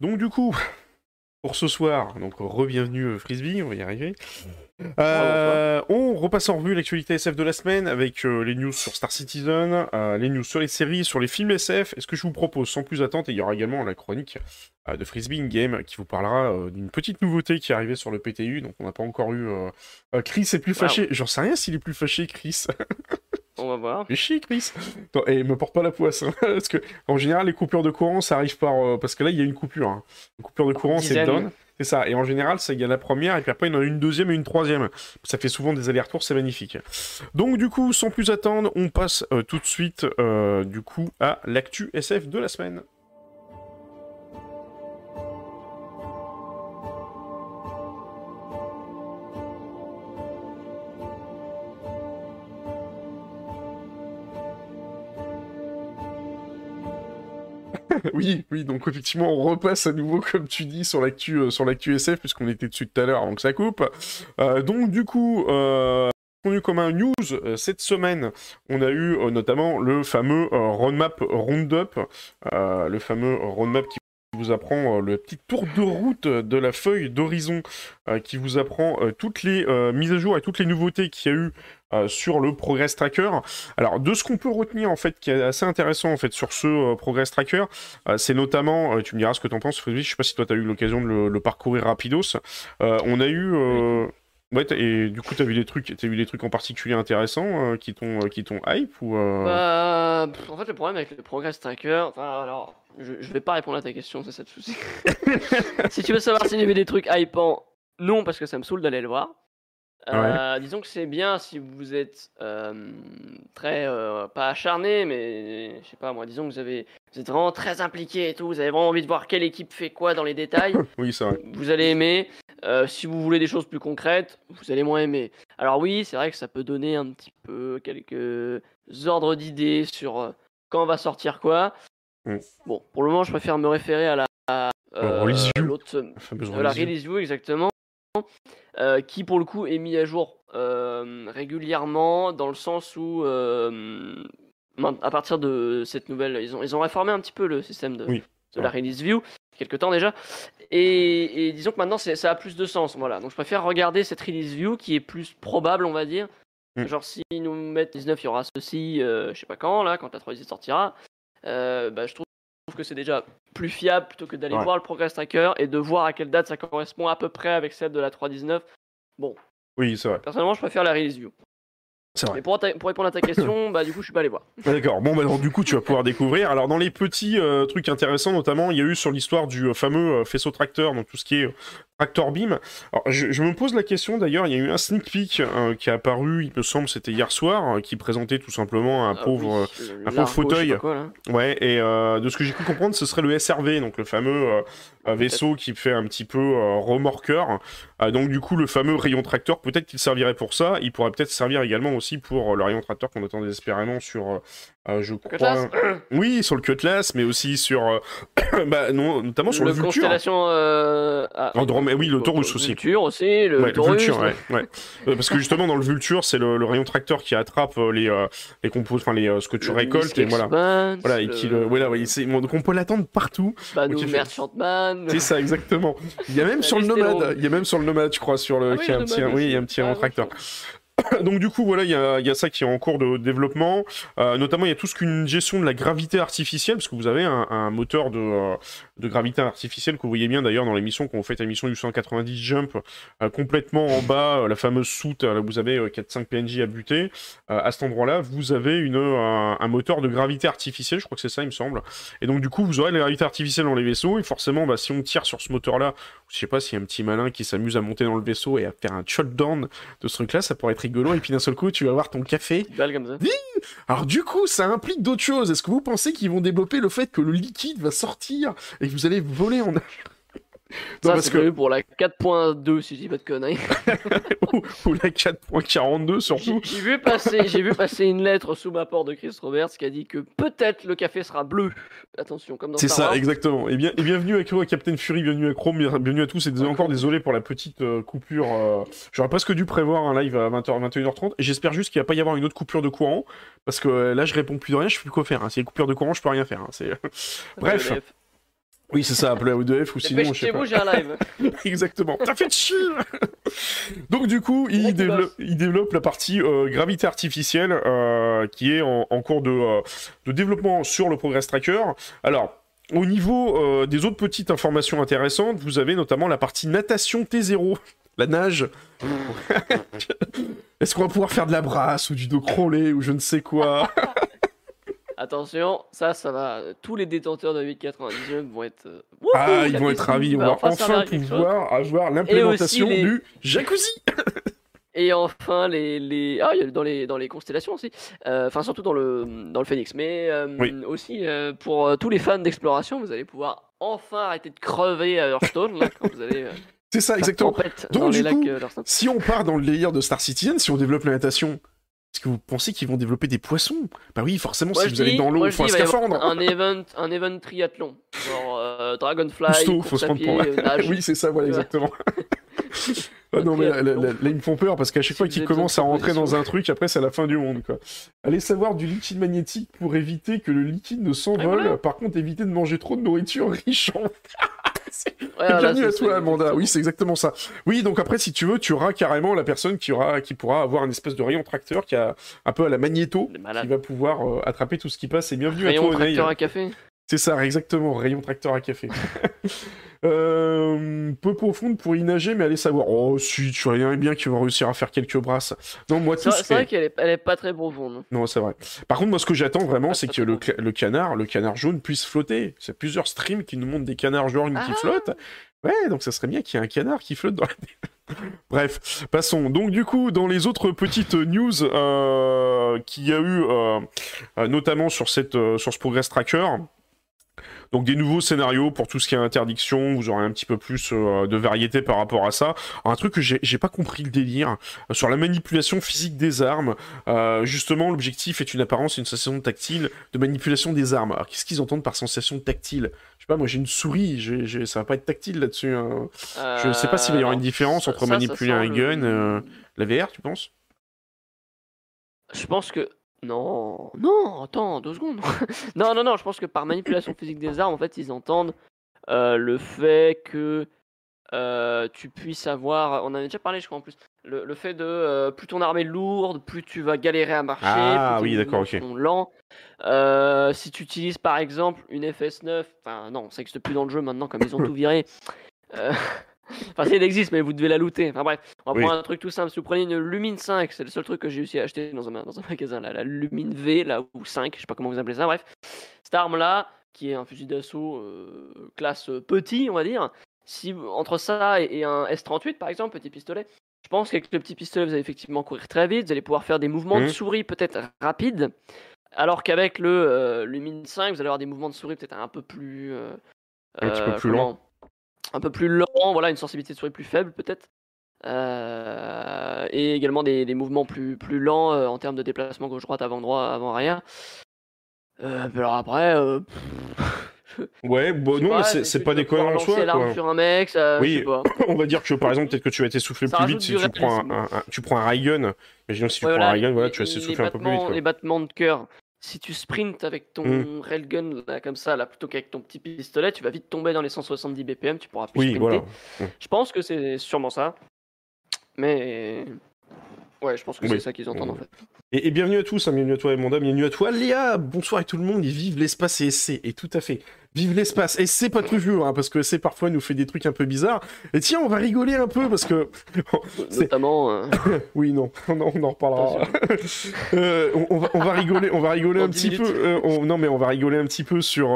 Donc du coup, pour ce soir, donc re-bienvenue Frisbee, on va y arriver. Euh, on repasse en revue l'actualité SF de la semaine avec euh, les news sur Star Citizen, euh, les news sur les séries, sur les films SF. Et ce que je vous propose, sans plus attendre, et il y aura également la chronique de Frisbee in Game qui vous parlera d'une petite nouveauté qui est arrivée sur le PTU. Donc on n'a pas encore eu. Chris est plus fâché. J'en sais rien s'il est plus fâché, Chris. On va voir. Mais chic, Chris. et me porte pas la poisse. Hein, parce que, en général, les coupures de courant, ça arrive par. parce que là, il y a une coupure. Hein. Une coupure de courant, c'est down. C'est ça. Et en général, il y a la première, et puis après, il y en a une deuxième et une troisième. Ça fait souvent des allers-retours, c'est magnifique. Donc, du coup, sans plus attendre, on passe euh, tout de suite, euh, du coup, à l'actu SF de la semaine. oui, oui, donc effectivement, on repasse à nouveau, comme tu dis, sur l'actu, euh, sur l'actu SF, puisqu'on était dessus tout à l'heure avant que ça coupe. Euh, donc, du coup, euh, comme un news cette semaine, on a eu notamment le fameux roadmap roundup, le fameux roadmap qui vous apprend le petit tour de route de la feuille d'horizon, qui vous apprend toutes les mises à jour et toutes les nouveautés qu'il y a eu euh, sur le Progress Tracker. Alors, de ce qu'on peut retenir, en fait, qui est assez intéressant, en fait, sur ce euh, Progress Tracker, euh, c'est notamment, tu me diras ce que tu en penses, Frédéric, je sais pas si toi, tu as eu l'occasion de le, parcourir rapidos. on a eu... Ouais, et du coup, tu as vu des trucs, as vu des trucs en particulier intéressants qui t'ont qui t'ont hype ou bah, en fait, le problème avec le Progress Tracker, enfin, alors, je, vais pas répondre à ta question, c'est ça le souci. si tu veux savoir s'il y avait des trucs hypants, non, parce que ça me saoule d'aller le voir. Euh, disons que c'est bien si vous êtes très euh, pas acharné, mais je sais pas moi. Disons que vous avez vous êtes vraiment très impliqué et tout. Vous avez vraiment envie de voir quelle équipe fait quoi dans les détails. oui, c'est vrai. Vous allez aimer. Euh, si vous voulez des choses plus concrètes, vous allez moins aimer. Alors oui, c'est vrai que ça peut donner un petit peu quelques ordres d'idées sur quand va sortir quoi. Mm. Bon, pour le moment, je préfère me référer à la la release view exactement. Euh, qui pour le coup est mis à jour euh, régulièrement dans le sens où euh, à partir de cette nouvelle, ils ont, ils ont réformé un petit peu le système de, de la release view, quelque temps déjà, et, disons que maintenant ça a plus de sens, voilà. Donc je préfère regarder cette release view qui est plus probable, on va dire. Mm. Genre si nous mettent 19, il y aura ceci, je sais pas quand là, quand la 3 sortira. bah, je trouve que c'est déjà plus fiable plutôt que d'aller voir le progress tracker et de voir à quelle date ça correspond à peu près avec celle de la 3.19. Bon. Oui, c'est vrai. Personnellement, je préfère la release view. C'est vrai. Mais pour, pour, répondre à ta question, bah du coup, je suis pas allé voir. D'accord. Bon, bah alors, du coup, tu vas pouvoir découvrir. Alors, dans les petits euh, trucs intéressants, notamment, il y a eu sur l'histoire du euh, fameux euh, faisceau tracteur, donc tout ce qui est Tractor Beam. Alors, je, me pose la question d'ailleurs, il y a eu un sneak peek euh, qui est apparu, il me semble, c'était hier soir, euh, qui présentait tout simplement un ah pauvre, un pauvre fauteuil. ouais, et euh, de ce que j'ai pu comprendre, ce serait le SRV, donc le fameux vaisseau qui fait un petit peu remorqueur. donc, du coup, le fameux rayon tracteur, peut-être qu'il servirait pour ça. Il pourrait peut-être servir également aussi pour le rayon tracteur qu'on attend désespérément sur euh, je crois. Oui, sur le Cutlass, mais aussi sur. Euh, bah, non, notamment sur le, le Vulture. Constellation. Euh... Ah, oui, le Taurus aussi. Vulture aussi, le, ouais, Vulture, ouais, ouais. Euh, parce que justement, dans le Vulture, c'est le, rayon tracteur qui attrape les, les compos, enfin, les, ce que tu récoltes, et voilà. voilà, et qui le. Voilà, donc on peut l'attendre partout. Bah, nous, Merchantman. C'est ça, exactement. Il y a même sur le Nomade, il y a même sur le Nomade, je crois, sur le. Ah qui a un petit, oui, il y a un petit rayon tracteur. Donc du coup, voilà, il y a, ça qui est en cours de développement. Euh, notamment, il y a tout ce qu'une gestion de la gravité artificielle, parce que vous avez un, moteur de, euh, de, gravité artificielle que vous voyez bien d'ailleurs dans l'émission, vous faites l'émission du 190 Jump, euh, complètement en bas, la fameuse soute, là vous avez 4-5 PNJ à buter. à cet endroit-là, vous avez une, un, moteur de gravité artificielle, je crois que c'est ça, il me semble. Et donc du coup, vous aurez la gravité artificielle dans les vaisseaux, et forcément, bah, si on tire sur ce moteur-là, je sais pas s'il y a un petit malin qui s'amuse à monter dans le vaisseau et à faire un shutdown de ce truc-là, ça pourrait être rigolo, et puis d'un seul coup, tu vas voir ton café. comme ça. Alors du coup, ça implique d'autres choses. Est-ce que vous pensez qu'ils vont développer le fait que le liquide va sortir et que vous allez voler en ça, c'est que... pour la 4.2, si je dis pas de conneries. ou, la 4.42, surtout. J'ai vu, passer, j'ai vu passer une lettre sous ma porte de Chris Roberts qui a dit que peut-être le café sera bleu. Attention, comme dans C'est ça, exactement. Et, bien, et bienvenue à, Captain Fury, bienvenue à Chrome, bienvenue à tous. Et encore désolé pour la petite euh, coupure. Euh, j'aurais presque dû prévoir un live à 20h, 21h30. Et j'espère juste qu'il va pas y avoir une autre coupure de courant. Parce que euh, là, je réponds plus de rien, je sais plus quoi faire. Hein. Si y a coupure de courant, je peux rien faire. Hein. Bref. Oui, c'est ça, appelez à O2F ou sinon. je sais Dépêchez-vous, pas. j'ai un live. Exactement. T'as fait chier Donc du coup, il, développe, bosse. il développe la partie euh, gravité artificielle euh, qui est en, en cours de, euh, de développement sur le Progress Tracker. Alors, au niveau euh, des autres petites informations intéressantes, vous avez notamment la partie natation T0, la nage. Est-ce qu'on va pouvoir faire de la brasse ou du dos crawlé ou je ne sais quoi? Attention, ça, ça va. Tous les détenteurs de 899 vont être. euh, Ah, ils vont être ravis, on va enfin pouvoir avoir l'implémentation les- du jacuzzi Et enfin, les, les... Ah, il y a dans les, dans les constellations aussi. Euh, Enfin, surtout dans le, dans le Phoenix. Mais euh, Oui. aussi, euh, pour tous les fans d'exploration, vous allez pouvoir enfin arrêter de crever à Hearthstone là, quand vous allez C'est ça, exactement. Donc, du lacs coup. Si on part dans le délire de Star Citizen, si on développe la natation, est-ce que vous pensez qu'ils vont développer des poissons? Bah oui, forcément, Moi, si vous allez dans l'eau, il faut un scaphandre. Un event, un event triathlon. Genre euh, Dragonfly, Cousteau, faut se prendre pour... nage. oui, c'est ça, voilà, exactement. Ah non, mais là, là, là, là, ils me font peur parce qu'à chaque Si fois qu'ils commencent à rentrer dans un truc, après c'est la fin du monde, quoi. Allez savoir du liquide magnétique pour éviter que le liquide ne s'envole. Ah, voilà. Par contre, éviter de manger trop de nourriture riche en voilà, Bienvenue à toi, Amanda. Oui, c'est exactement ça. Oui, donc après, si tu veux, tu auras carrément la personne qui aura, qui pourra avoir une espèce de rayon tracteur qui a un peu à la magnéto, qui va pouvoir euh, attraper tout ce qui passe. Et bienvenue à Rayon toi, Oneil. tracteur à café. C'est ça, exactement, rayon tracteur à café. euh, peu profonde pour y nager, mais allez savoir. Oh, si, tu rien bien qu'ils vont réussir à faire quelques brasses. Non, moi, C'est vrai- ce c'est vrai qui- qu'elle est, elle est pas très profonde. Non, c'est vrai. Par contre, moi, ce que j'attends vraiment, Ah, c'est que le, canard, le canard jaune puisse flotter. C'est plusieurs streams qui nous montrent des canards jaunes qui Ah. flottent. Ouais, donc ça serait bien qu'il y ait un canard qui flotte dans la... Bref, passons. Donc du coup, dans les autres petites news euh, qu'il y a eu, euh, notamment sur, cette, sur ce Progress Tracker, donc des nouveaux scénarios pour tout ce qui est interdiction, vous aurez un petit peu plus euh, de variété par rapport à ça. Un truc que j'ai pas compris le délire, euh, sur la manipulation physique des armes, euh, justement l'objectif est une apparence une sensation tactile de manipulation des armes. Alors qu'est-ce qu'ils entendent par sensation tactile? Je sais pas, moi j'ai une souris, j'ai- j'ai- ça va pas être tactile là-dessus. hein. Je sais pas s'il va y avoir une différence entre manipuler un gun, euh, La VR, tu penses? Je pense que. Non, non, attends, deux secondes. non, non, non, je pense que par manipulation physique des armes, en fait, ils entendent euh, le fait que euh, tu puisses avoir. On en avait déjà parlé, je crois, en plus. Le, le fait de euh, plus ton arme est lourde, plus tu vas galérer à marcher. Ah, plus oui, d'accord, ok. si tu utilises par exemple une FS9, enfin, non, ça n'existe plus dans le jeu maintenant, comme ils ont tout viré. Enfin, si elle existe, mais vous devez la looter. Enfin bref, on va Oui. prendre un truc tout simple. Si vous prenez une Lumine 5, c'est le seul truc que j'ai réussi à acheter dans un, dans un magasin, là, la Lumine V, là, ou 5, je sais pas comment vous appelez ça, bref. Cette arme-là, qui est un fusil d'assaut euh, classe euh, petit, on va dire, si entre ça et, et un S38 par exemple, petit pistolet, je pense qu'avec le petit pistolet, vous allez effectivement courir très vite, vous allez pouvoir faire des mouvements de Mhm. souris peut-être rapides, alors qu'avec le euh, Lumine 5, vous allez avoir des mouvements de souris peut-être un peu plus. euh, Un petit peu plus comment Un peu plus lent, voilà, une sensibilité de souris plus faible peut-être. Euh, et également des, des mouvements plus, plus lents euh, en termes de déplacement gauche-droite, avant-droit, avant-arrière. Euh, alors après, euh, Ouais, bon, non, mais pas, c'est pas déconnant en soi. l'arme quoi. sur un mec, ça, Oui. On va dire que par exemple, peut-être que tu vas t'essouffler plus vite si tu prends un, un- un- tu prends un ray gun. Imaginons si tu Ouais, prends un voilà, ray gun, voilà, tu vas s'essouffler un peu plus vite. quoi. Les battements de cœur. Si tu sprints avec ton Mm. railgun là, comme ça, là, plutôt qu'avec ton petit pistolet, tu vas vite tomber dans les 170 BPM, tu pourras plus Oui, sprinter. voilà. Je pense que c'est sûrement ça. Mais. Ouais, je pense que Oui. c'est ça qu'ils entendent en fait. Et, et bienvenue à tous, hein, bienvenue à toi Amanda, bienvenue à toi Léa, bonsoir à tout le monde, et vive l'espace et SC, et tout à fait, vive l'espace, et c'est pas toujours, hein, parce que SC parfois nous fait des trucs un peu bizarres, et tiens, on va rigoler un peu, parce que, C'est- Notamment. euh, oui, non, on en, on en reparlera, Euh, on, on va, on va rigoler, on va rigoler un 10 petit peu, euh, on- non mais on va rigoler un petit peu sur,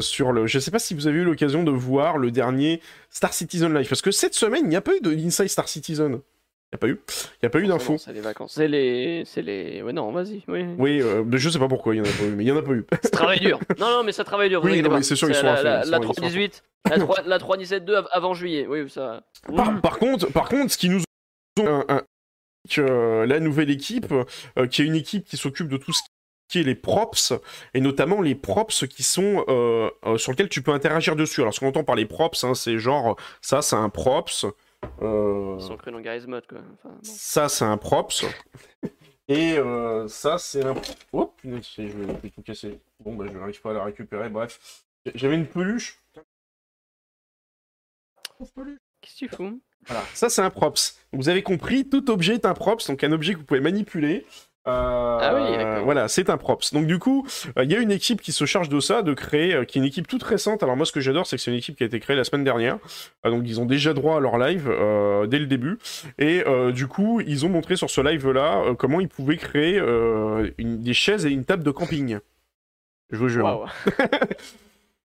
sur le, je sais pas si vous avez eu l'occasion de voir le dernier Star Citizen Live, parce que cette semaine, il n'y a pas eu de Inside Star Citizen, il n'y a pas eu, il n'y a pas eu d'infos. C'est les vacances. C'est les. C'est les. Ouais, non, vas-y. Oui. Oui, euh, mais je sais pas pourquoi il y en a pas eu, mais il y en a pas eu. Ça travaille dur. Non, non, mais ça travaille dur. vous Oui, c'est sûr, ils sont la, à fond, la, la sont- ils sont à 318, la 3 la 317.2 av- avant juillet. Oui, ça. Par, par contre, par contre, ce qui nous ont un, un- que, euh, la nouvelle équipe, euh, qui est une équipe qui s'occupe de tout ce qui est les props, et notamment les props qui sont euh, euh, sur lesquels tu peux interagir dessus. Alors, ce qu'on entend par les props, hein, c'est genre, ça, c'est un props. Euh, Ils sont crus dans Garry's Mod, quoi. Enfin, bon. ça, c'est un props. Et euh, ça, c'est un. Oh, vais, je vais tout casser. Bon, bah, je n'arrive pas à la récupérer. Bref, j'avais une peluche. Qu'est-ce que tu fous? Voilà, ça c'est un props. Vous avez compris, tout objet est un props, donc un objet que vous pouvez manipuler. Euh, Ah oui, voilà, c'est un props. Donc du coup, euh, il y a une équipe qui se charge de ça, de créer, euh, qui est une équipe toute récente. Alors moi, ce que j'adore, c'est que c'est une équipe qui a été créée la semaine dernière. Donc ils ont déjà droit à leur live dès le début. Et du coup, ils ont montré sur ce live-là comment ils pouvaient créer une- des chaises et une table de camping. Je vous jure.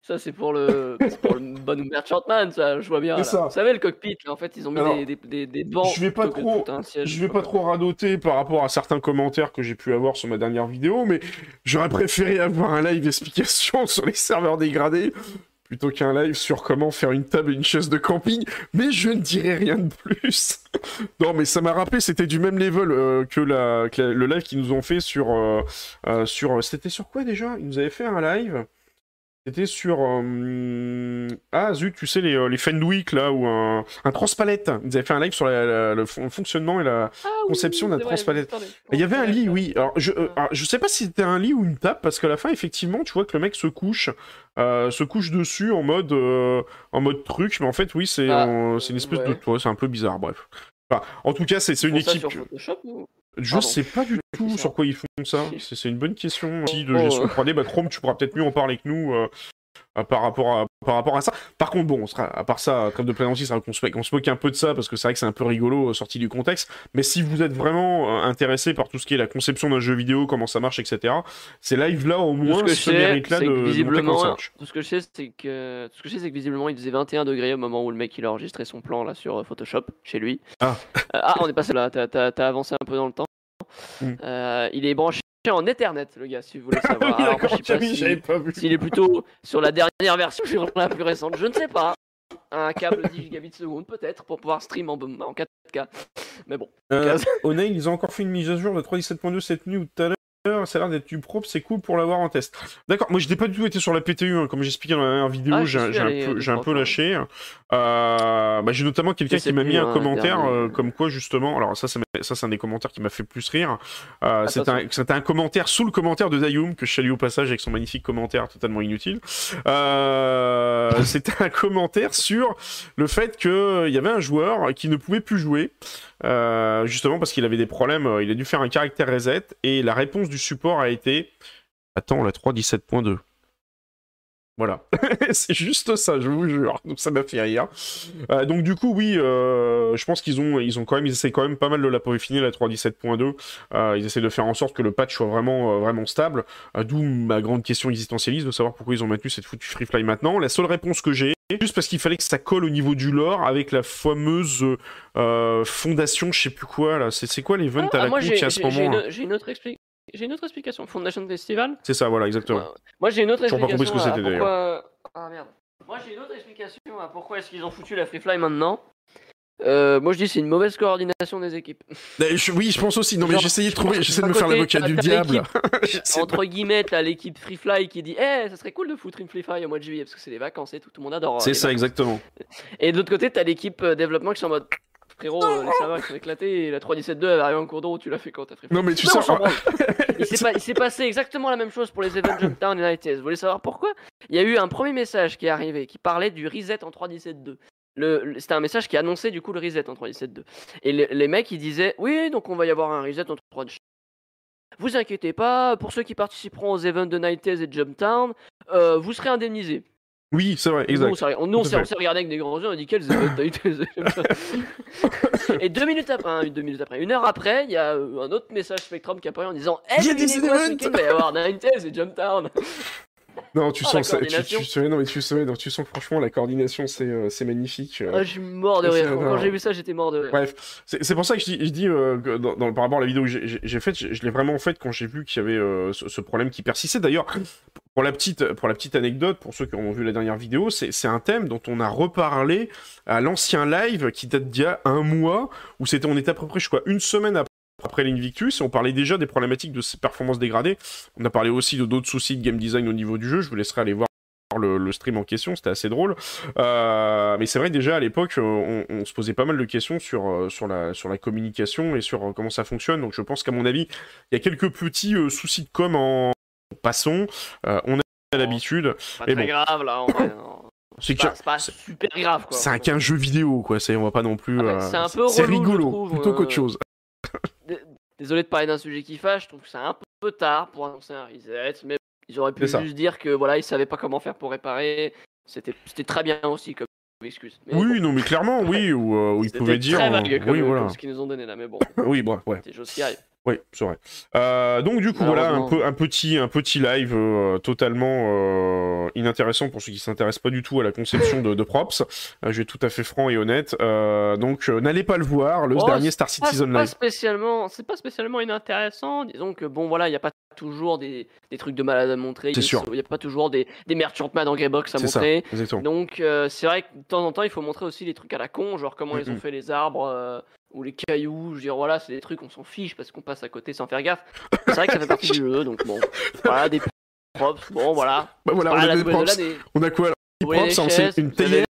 Ça, c'est pour le, pour le bon merchantman, ça, je vois bien. Là. ça. Vous savez, le cockpit, là, en fait, ils ont mis Alors, des, des, des, des bancs. je vais pas trop- tout un siège, Je vais pas trop radoter par rapport à certains commentaires que j'ai pu avoir sur ma dernière vidéo, mais j'aurais préféré avoir un live explication sur les serveurs dégradés plutôt qu'un live sur comment faire une table et une chaise de camping, mais je ne dirai rien de plus. non, mais ça m'a rappelé, c'était du même level euh, que, la, que la- le live qu'ils nous ont fait sur... euh, euh, sur c'était sur quoi déjà? Ils nous avaient fait un live c'était sur... euh, Ah zut, tu sais, les, euh, les Fenwick, là, ou un, un transpalette. Ils avaient fait un live sur la- la- le fon- fonctionnement et la, Ah oui, conception d'un vrai, transpalette. il y avait un lit, oui. Alors, je, euh, alors, je sais pas si c'était un lit ou une table, parce qu'à la fin, effectivement, tu vois que le mec se couche, euh, se couche dessus en mode, en mode truc, mais en fait, oui, c'est Ah, c'est une espèce de ouais. c'est un peu bizarre, bref. Enfin, en tout cas, c'est une équipe. sur Photoshop ou Je Pardon. sais pas du tout sur quoi ils font ça. C'est une bonne question. Si, de Oh, gestion euh. 3D, bah, Chrome, tu pourras peut-être mieux en parler que nous. euh, euh, par rapport à par rapport à ça. Par contre, bon, on sera, à part ça, trêve de plaisanterie, c'est vrai qu'on se, moque un peu de ça parce que c'est vrai que c'est un peu rigolo euh, sorti du contexte. Mais si vous êtes vraiment euh, intéressé par tout ce qui est la conception d'un jeu vidéo, comment ça marche, etc., ces lives là au Tout ce moins je ce mérite-là de, de visiblement, ça. tout ce que je sais, c'est que tout ce que je sais, c'est que visiblement, il faisait 21 degrés au moment où le mec il a enregistré son plan là sur euh, Photoshop chez lui. Ah. Euh, ah, on est passé là. T'as, t'as- t'as avancé un peu dans le temps. Hmm. Euh, il est branché en Ethernet, le gars, si vous voulez savoir. Oui, Alors, d'accord, je sais pas oui, si- j'avais pas vu. S'il est plutôt sur la dernière version, sur la plus récente, je ne sais pas. Un câble 10 gigabits seconde peut-être pour pouvoir stream en, en 4K. Mais bon. Euh, O'Neill, ils ont encore fait une mise à jour de 3.17.2 cette nuit ou tout à l'heure. Ça a l'air d'être du propre, c'est cool pour l'avoir en test. D'accord, moi je n'ai pas du tout été sur la PTU, hein, comme j'expliquais dans la dernière vidéo, Ah, j'ai un, peu- euh, j'ai un peu lâché. Euh, bah, j'ai notamment quelqu'un qui m'a mis un commentaire dernier. euh, comme quoi justement, alors ça, ça, m'a- ça c'est un des commentaires qui m'a fait plus rire. Euh, C'était un, c'était un commentaire sous le commentaire de Dayoum que je salue au passage avec son magnifique commentaire totalement inutile. Euh, C'était un commentaire sur le fait qu'il y avait un joueur qui ne pouvait plus jouer. Euh, justement parce qu'il avait des problèmes, euh, il a dû faire un caractère reset et la réponse du support a été Attends, la 3.17.2. Voilà, c'est juste ça, je vous jure. Donc ça m'a fait rire. Euh, donc du coup, oui, euh, je pense qu'ils ont, ils ont quand même, ils essaient quand même pas mal de la peaufiner la 3.17.2. Euh, ils essaient de faire en sorte que le patch soit vraiment, euh, vraiment stable. D'où ma grande question existentialiste de savoir pourquoi ils ont maintenu cette foutue free fly maintenant. La seule réponse que j'ai, juste parce qu'il fallait que ça colle au niveau du lore avec la fameuse fondation, je sais plus quoi là. C'est quoi l'event Ah, à la con a à ce j'ai- j'ai moment une, une autre expli- j'ai une autre explication. Foundation Festival. C'est ça, voilà, exactement. Ouais. Moi j'ai une autre Toujours pas compris explication. ce que c'était, pourquoi... Ah merde. Moi j'ai une autre explication à pourquoi est-ce qu'ils ont foutu la free fly maintenant. Euh, moi je dis c'est une mauvaise coordination des équipes. Euh, je- oui, je pense aussi. Non, mais j'essayais de trouver, j'essaie de me faire l'avocat du diable. Entre guillemets, t'as l'équipe Free Fly qui dit Eh, ça serait cool de foutre une Free Fly au mois de juillet parce que c'est les vacances et tout, tout le monde adore. euh, C'est ça, vacances. exactement. Et de l'autre côté, t'as l'équipe euh, développement qui sont en mode Frérot, euh, les serveurs ils sont éclatés et la 3.17.2 elle va arriver en cours d'eau, tu l'as fait quand t'as Non, mais tu Non, sais, on. Il s'est pas- il s'est passé exactement la même chose pour les events Jumpdown et Night Test. Vous voulez savoir pourquoi? Il y a eu un premier message qui est arrivé qui parlait du reset en 3.17.2. Le, le- c'était un message qui annonçait du coup le reset en 3.17.2. Et le- les mecs ils disaient Oui, donc on va y avoir un reset en 3.17.2. Vous inquiétez pas, pour ceux qui participeront aux events de Night Test et Jumptown, euh, vous serez indemnisés. Oui, c'est vrai, exact. on- nous, on s'est- regardé avec des grands yeux, on a dit Test et deux minutes après, hein, deux minutes après, une heure après, il y a euh, un autre message Spectrum qui apparaît en disant Eh, Il y a des events il va y avoir Test et Jumptown Non, tu Ah, sens ça. Tu, tu, sais- non, mais tu sais, non, tu sens que franchement, la coordination, c'est euh, c'est magnifique. euh. Ah, Je suis mort de rire. Quand, j'ai vu ça, j'étais mort de rire. Bref, c'est pour ça que je dis, je dis euh, que dans, dans- par rapport à la vidéo que j'ai- faite, je, je l'ai vraiment faite quand j'ai vu qu'il y avait euh, ce, ce problème qui persistait. D'ailleurs, pour la petite, pour la petite anecdote, pour ceux qui ont vu la dernière vidéo, c'est c'est un thème dont on a reparlé à l'ancien live qui date d'il y a un mois, où c'était, on était à peu près, je crois, une semaine après. Après l'Invictus, on parlait déjà des problématiques de ces performances dégradées. On a parlé aussi de d'autres soucis de game design au niveau du jeu. Je vous laisserai aller voir le, le stream en question, c'était assez drôle. Euh, mais c'est vrai déjà à l'époque, on, on se posait pas mal de questions sur, euh, sur, la, sur la communication et sur euh, comment ça fonctionne. Donc je pense qu'à mon avis, il y a quelques petits euh, soucis de com en passons. Euh, on a l'habitude. Pas Mais très bon. grave là. C'est pas, pas super grave. C'est un, qu'un jeu vidéo quoi, on va pas non plus. Ah, un C'est rigolo, plutôt qu'autre chose. Désolé de parler d'un sujet qui fâche, je trouve que c'est un peu tard pour annoncer un reset, mais ils auraient pu juste dire que voilà, ils savaient pas comment faire pour réparer. C'était, très bien aussi comme excuse. oui, non, mais clairement, oui, ou, euh, ils pouvaient dire. Très vague, comme, oui, voilà. ce qu'ils nous ont donné là, mais bon. oui, ouais. C'est qui. Oui, c'est vrai. Euh, donc du coup voilà un, peu, un petit un petit live euh, totalement euh, inintéressant pour ceux qui s'intéressent pas du tout à la conception de, de props. je vais être tout à fait franc et honnête. donc n'allez pas le voir, le oh, dernier Star Citizen Live. spécialement, c'est pas spécialement inintéressant. Disons que bon voilà, il y a pas toujours des, des, trucs de malade à montrer. C'est sûr. Il n'y a pas toujours des, des merchantman en Greybox à montrer. Ça, Donc c'est vrai que de temps en temps il faut montrer aussi les trucs à la con, genre comment ils ont fait les arbres ou les cailloux, je veux dire, voilà, c'est des trucs, on s'en fiche parce qu'on passe à côté sans faire gaffe. C'est vrai que ça fait partie du jeu, donc bon, voilà, des props, bon, voilà. Bah voilà, on a des props. On a quoi alors props, hein, c'est une théière.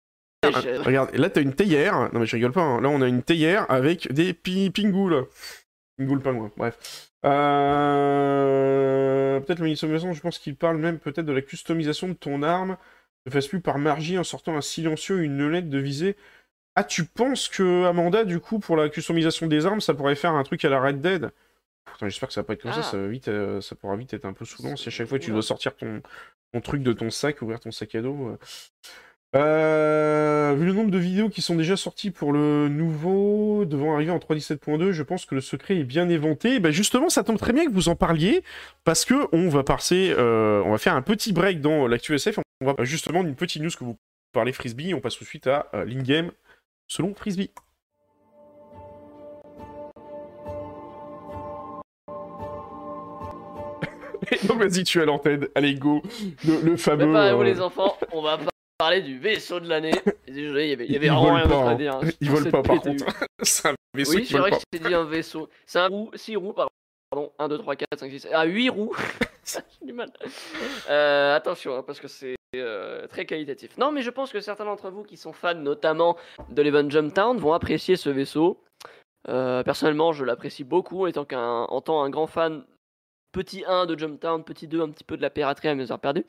Regarde, là t'as une théière, non mais je rigole pas, hein. là on a une théière avec des pi pingoules. Pingoule pingouin, bref. Euh... Peut-être le ministre je pense qu'il parle même peut-être de la customisation de ton arme. Ne fasse plus par magie en sortant un silencieux une lettre de visée ah, tu penses que Amanda, du coup, pour la customisation des armes, ça pourrait faire un truc à la Red Dead? J'espère que ça va pas être comme ça, ah. ça, vite, euh, ça pourra vite être un peu saoulant si à chaque fois tu dois sortir ton, truc de ton sac, ouvrir ton sac à dos. Euh. Euh, vu le nombre de vidéos qui sont déjà sorties pour le nouveau, devant arriver en 3.17.2, je pense que le secret est bien éventé. Ben justement, ça tombe très bien que vous en parliez, parce que on va passer, on va faire un petit break dans l'actu SF. On va justement une petite news que vous parlez frisbee. On passe tout de suite à l'in-game selon Frisbee. Donc vas-y, tu as l'antenne. Allez, go. Le, fameux. Préparez-vous euh, les enfants, on va parler du vaisseau de l'année. Désolé, il y avait, y avait vraiment rien d'autre à dire. Hein, ils volent pas par contre. c'est un vaisseau Oui, c'est vrai que j'ai dit un vaisseau. C'est un roue, 6 roues, pardon. 1, 2, 3, 4, 5, 6. Ah, 8 roues. j'ai du mal. Euh, attention, hein, parce que c'est euh, très qualitatif. Non, mais je pense que certains d'entre vous qui sont fans notamment de l'Event Jumptown vont apprécier ce vaisseau. Euh, personnellement, je l'apprécie beaucoup, étant qu'un, en tant un grand fan petit 1 de Jumptown, petit 2 un petit peu de la piraterie à mes heures perdues.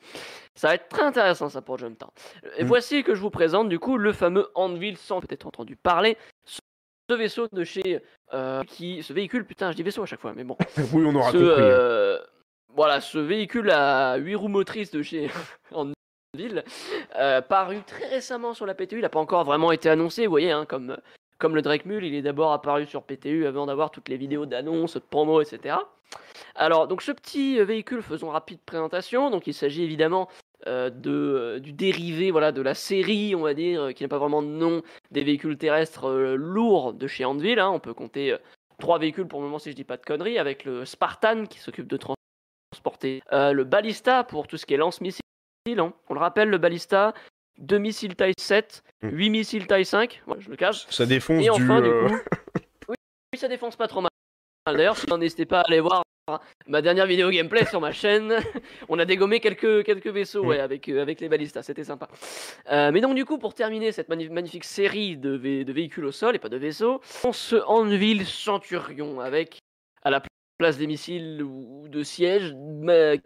Ça va être très intéressant ça pour Jumptown. Et mm. voici que je vous présente du coup le fameux Anvil sans peut-être entendu parler. Ce vaisseau de chez euh, qui ce véhicule putain je dis vaisseau à chaque fois mais bon oui on aura compris voilà ce véhicule à 8 roues motrices de chez euh, paru très récemment sur la PTU. Il n'a pas encore vraiment été annoncé, vous voyez, hein, comme, le Drake Mule, il est d'abord apparu sur PTU avant d'avoir toutes les vidéos d'annonces, de promo, etc. Alors, donc ce petit véhicule, faisons rapide présentation. Donc, il s'agit évidemment euh, de, euh, du dérivé voilà, de la série, on va dire, qui n'a pas vraiment de nom, des véhicules terrestres lourds de chez Anvil. Hein. On peut compter trois véhicules pour le moment, si je dis pas de conneries, avec le Spartan qui s'occupe de transporter, le Ballista pour tout ce qui est lance-missile Hein. On le rappelle, le Ballista, 2 missiles taille 7, 8 mm. missiles taille 5. je le cache. Ça défonce Et enfin, du, euh, coup, oui, ça défonce pas trop mal. D'ailleurs, si vous n'hésitez pas à aller voir ma dernière vidéo gameplay sur ma chaîne, on a dégommé quelques, quelques vaisseaux mm. ouais, avec, euh, avec les balistas, c'était sympa. Euh, mais donc du coup, pour terminer cette magnifique série de, de, véhicules au sol et pas de vaisseaux, on se Anvil Centurion avec à la place des missiles ou de sièges,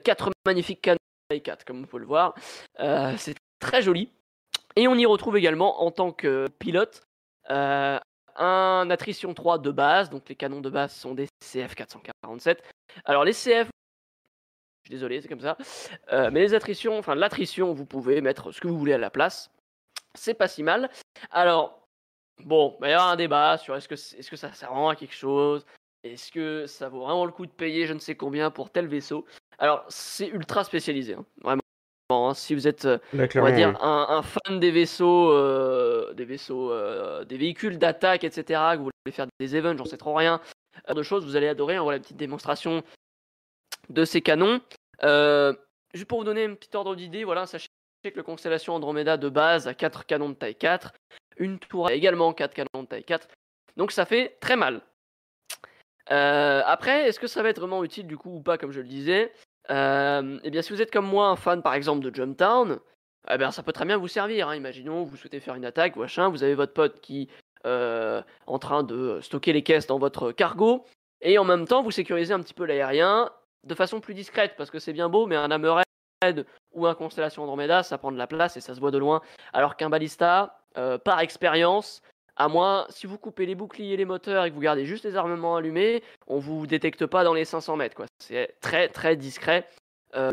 quatre magnifiques canons 4, comme on peut le voir. Euh, c'est très joli. Et on y retrouve également, en tant que pilote, euh, un attrition 3 de base. Donc les canons de base sont des CF 447. Alors les CF, je suis désolé, c'est comme ça. Euh, mais les attritions, enfin l'attrition, vous pouvez mettre ce que vous voulez à la place. C'est pas si mal. Alors, bon, il va y avoir un débat sur est-ce que, est-ce que ça sert à quelque chose est-ce que ça vaut vraiment le coup de payer je ne sais combien pour tel vaisseau? Alors, c'est ultra spécialisé, hein, vraiment. Hein. si vous êtes, euh, on va dire, un, fan des vaisseaux, euh, des vaisseaux, euh, des véhicules d'attaque, etc., que vous voulez faire des events, j'en sais trop rien, de choses, vous allez adorer. On voit la petite démonstration de ces canons. juste pour vous donner un petit ordre d'idée, voilà, sachez que le Constellation Andromeda de base a 4 canons de taille 4, une tour a également 4 canons de taille 4, donc ça fait très mal. Euh, après, est-ce que ça va être vraiment utile du coup ou pas, comme je le disais? Euh, Eh bien, si vous êtes comme moi un fan par exemple de Jumptown, eh bien, ça peut très bien vous servir. Hein. Imaginons, vous souhaitez faire une attaque, machin, vous avez votre pote qui euh, en train de stocker les caisses dans votre cargo, et en même temps, vous sécurisez un petit peu l'aérien de façon plus discrète, parce que c'est bien beau, mais un hammerhead ou un Constellation Andromeda, ça prend de la place et ça se voit de loin. Alors qu'un Ballista, par expérience, à moins, si vous coupez les boucliers et les moteurs et que vous gardez juste les armements allumés, on vous détecte pas dans les 500 mètres. Quoi. C'est très très discret. Euh,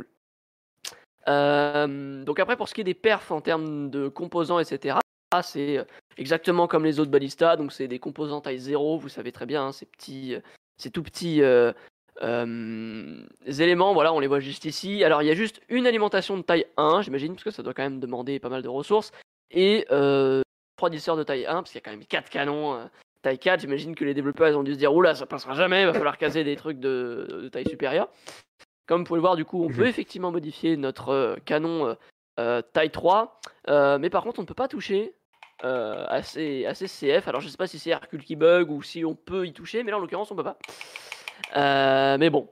euh, donc après, pour ce qui est des perfs en termes de composants, etc., c'est exactement comme les autres balistas. Donc c'est des composants taille 0, vous savez très bien, hein, ces petits, ces tout petits éléments. Voilà, on les voit juste ici. Alors il y a juste une alimentation de taille 1, j'imagine, parce que ça doit quand même demander pas mal de ressources. Et trois disseurs de taille 1, parce qu'il y a quand même 4 canons taille 4. J'imagine que les développeurs ils ont dû se dire Oula, ça passera jamais, il va falloir caser des trucs de, taille supérieure. Comme vous pouvez le voir, du coup, on peut mhm. effectivement modifier notre canon taille 3, mais par contre, on ne peut pas toucher à, ces, CF. Alors, je sais pas si c'est Hercule qui bug ou si on peut y toucher, mais là, en l'occurrence, on peut pas. mais bon,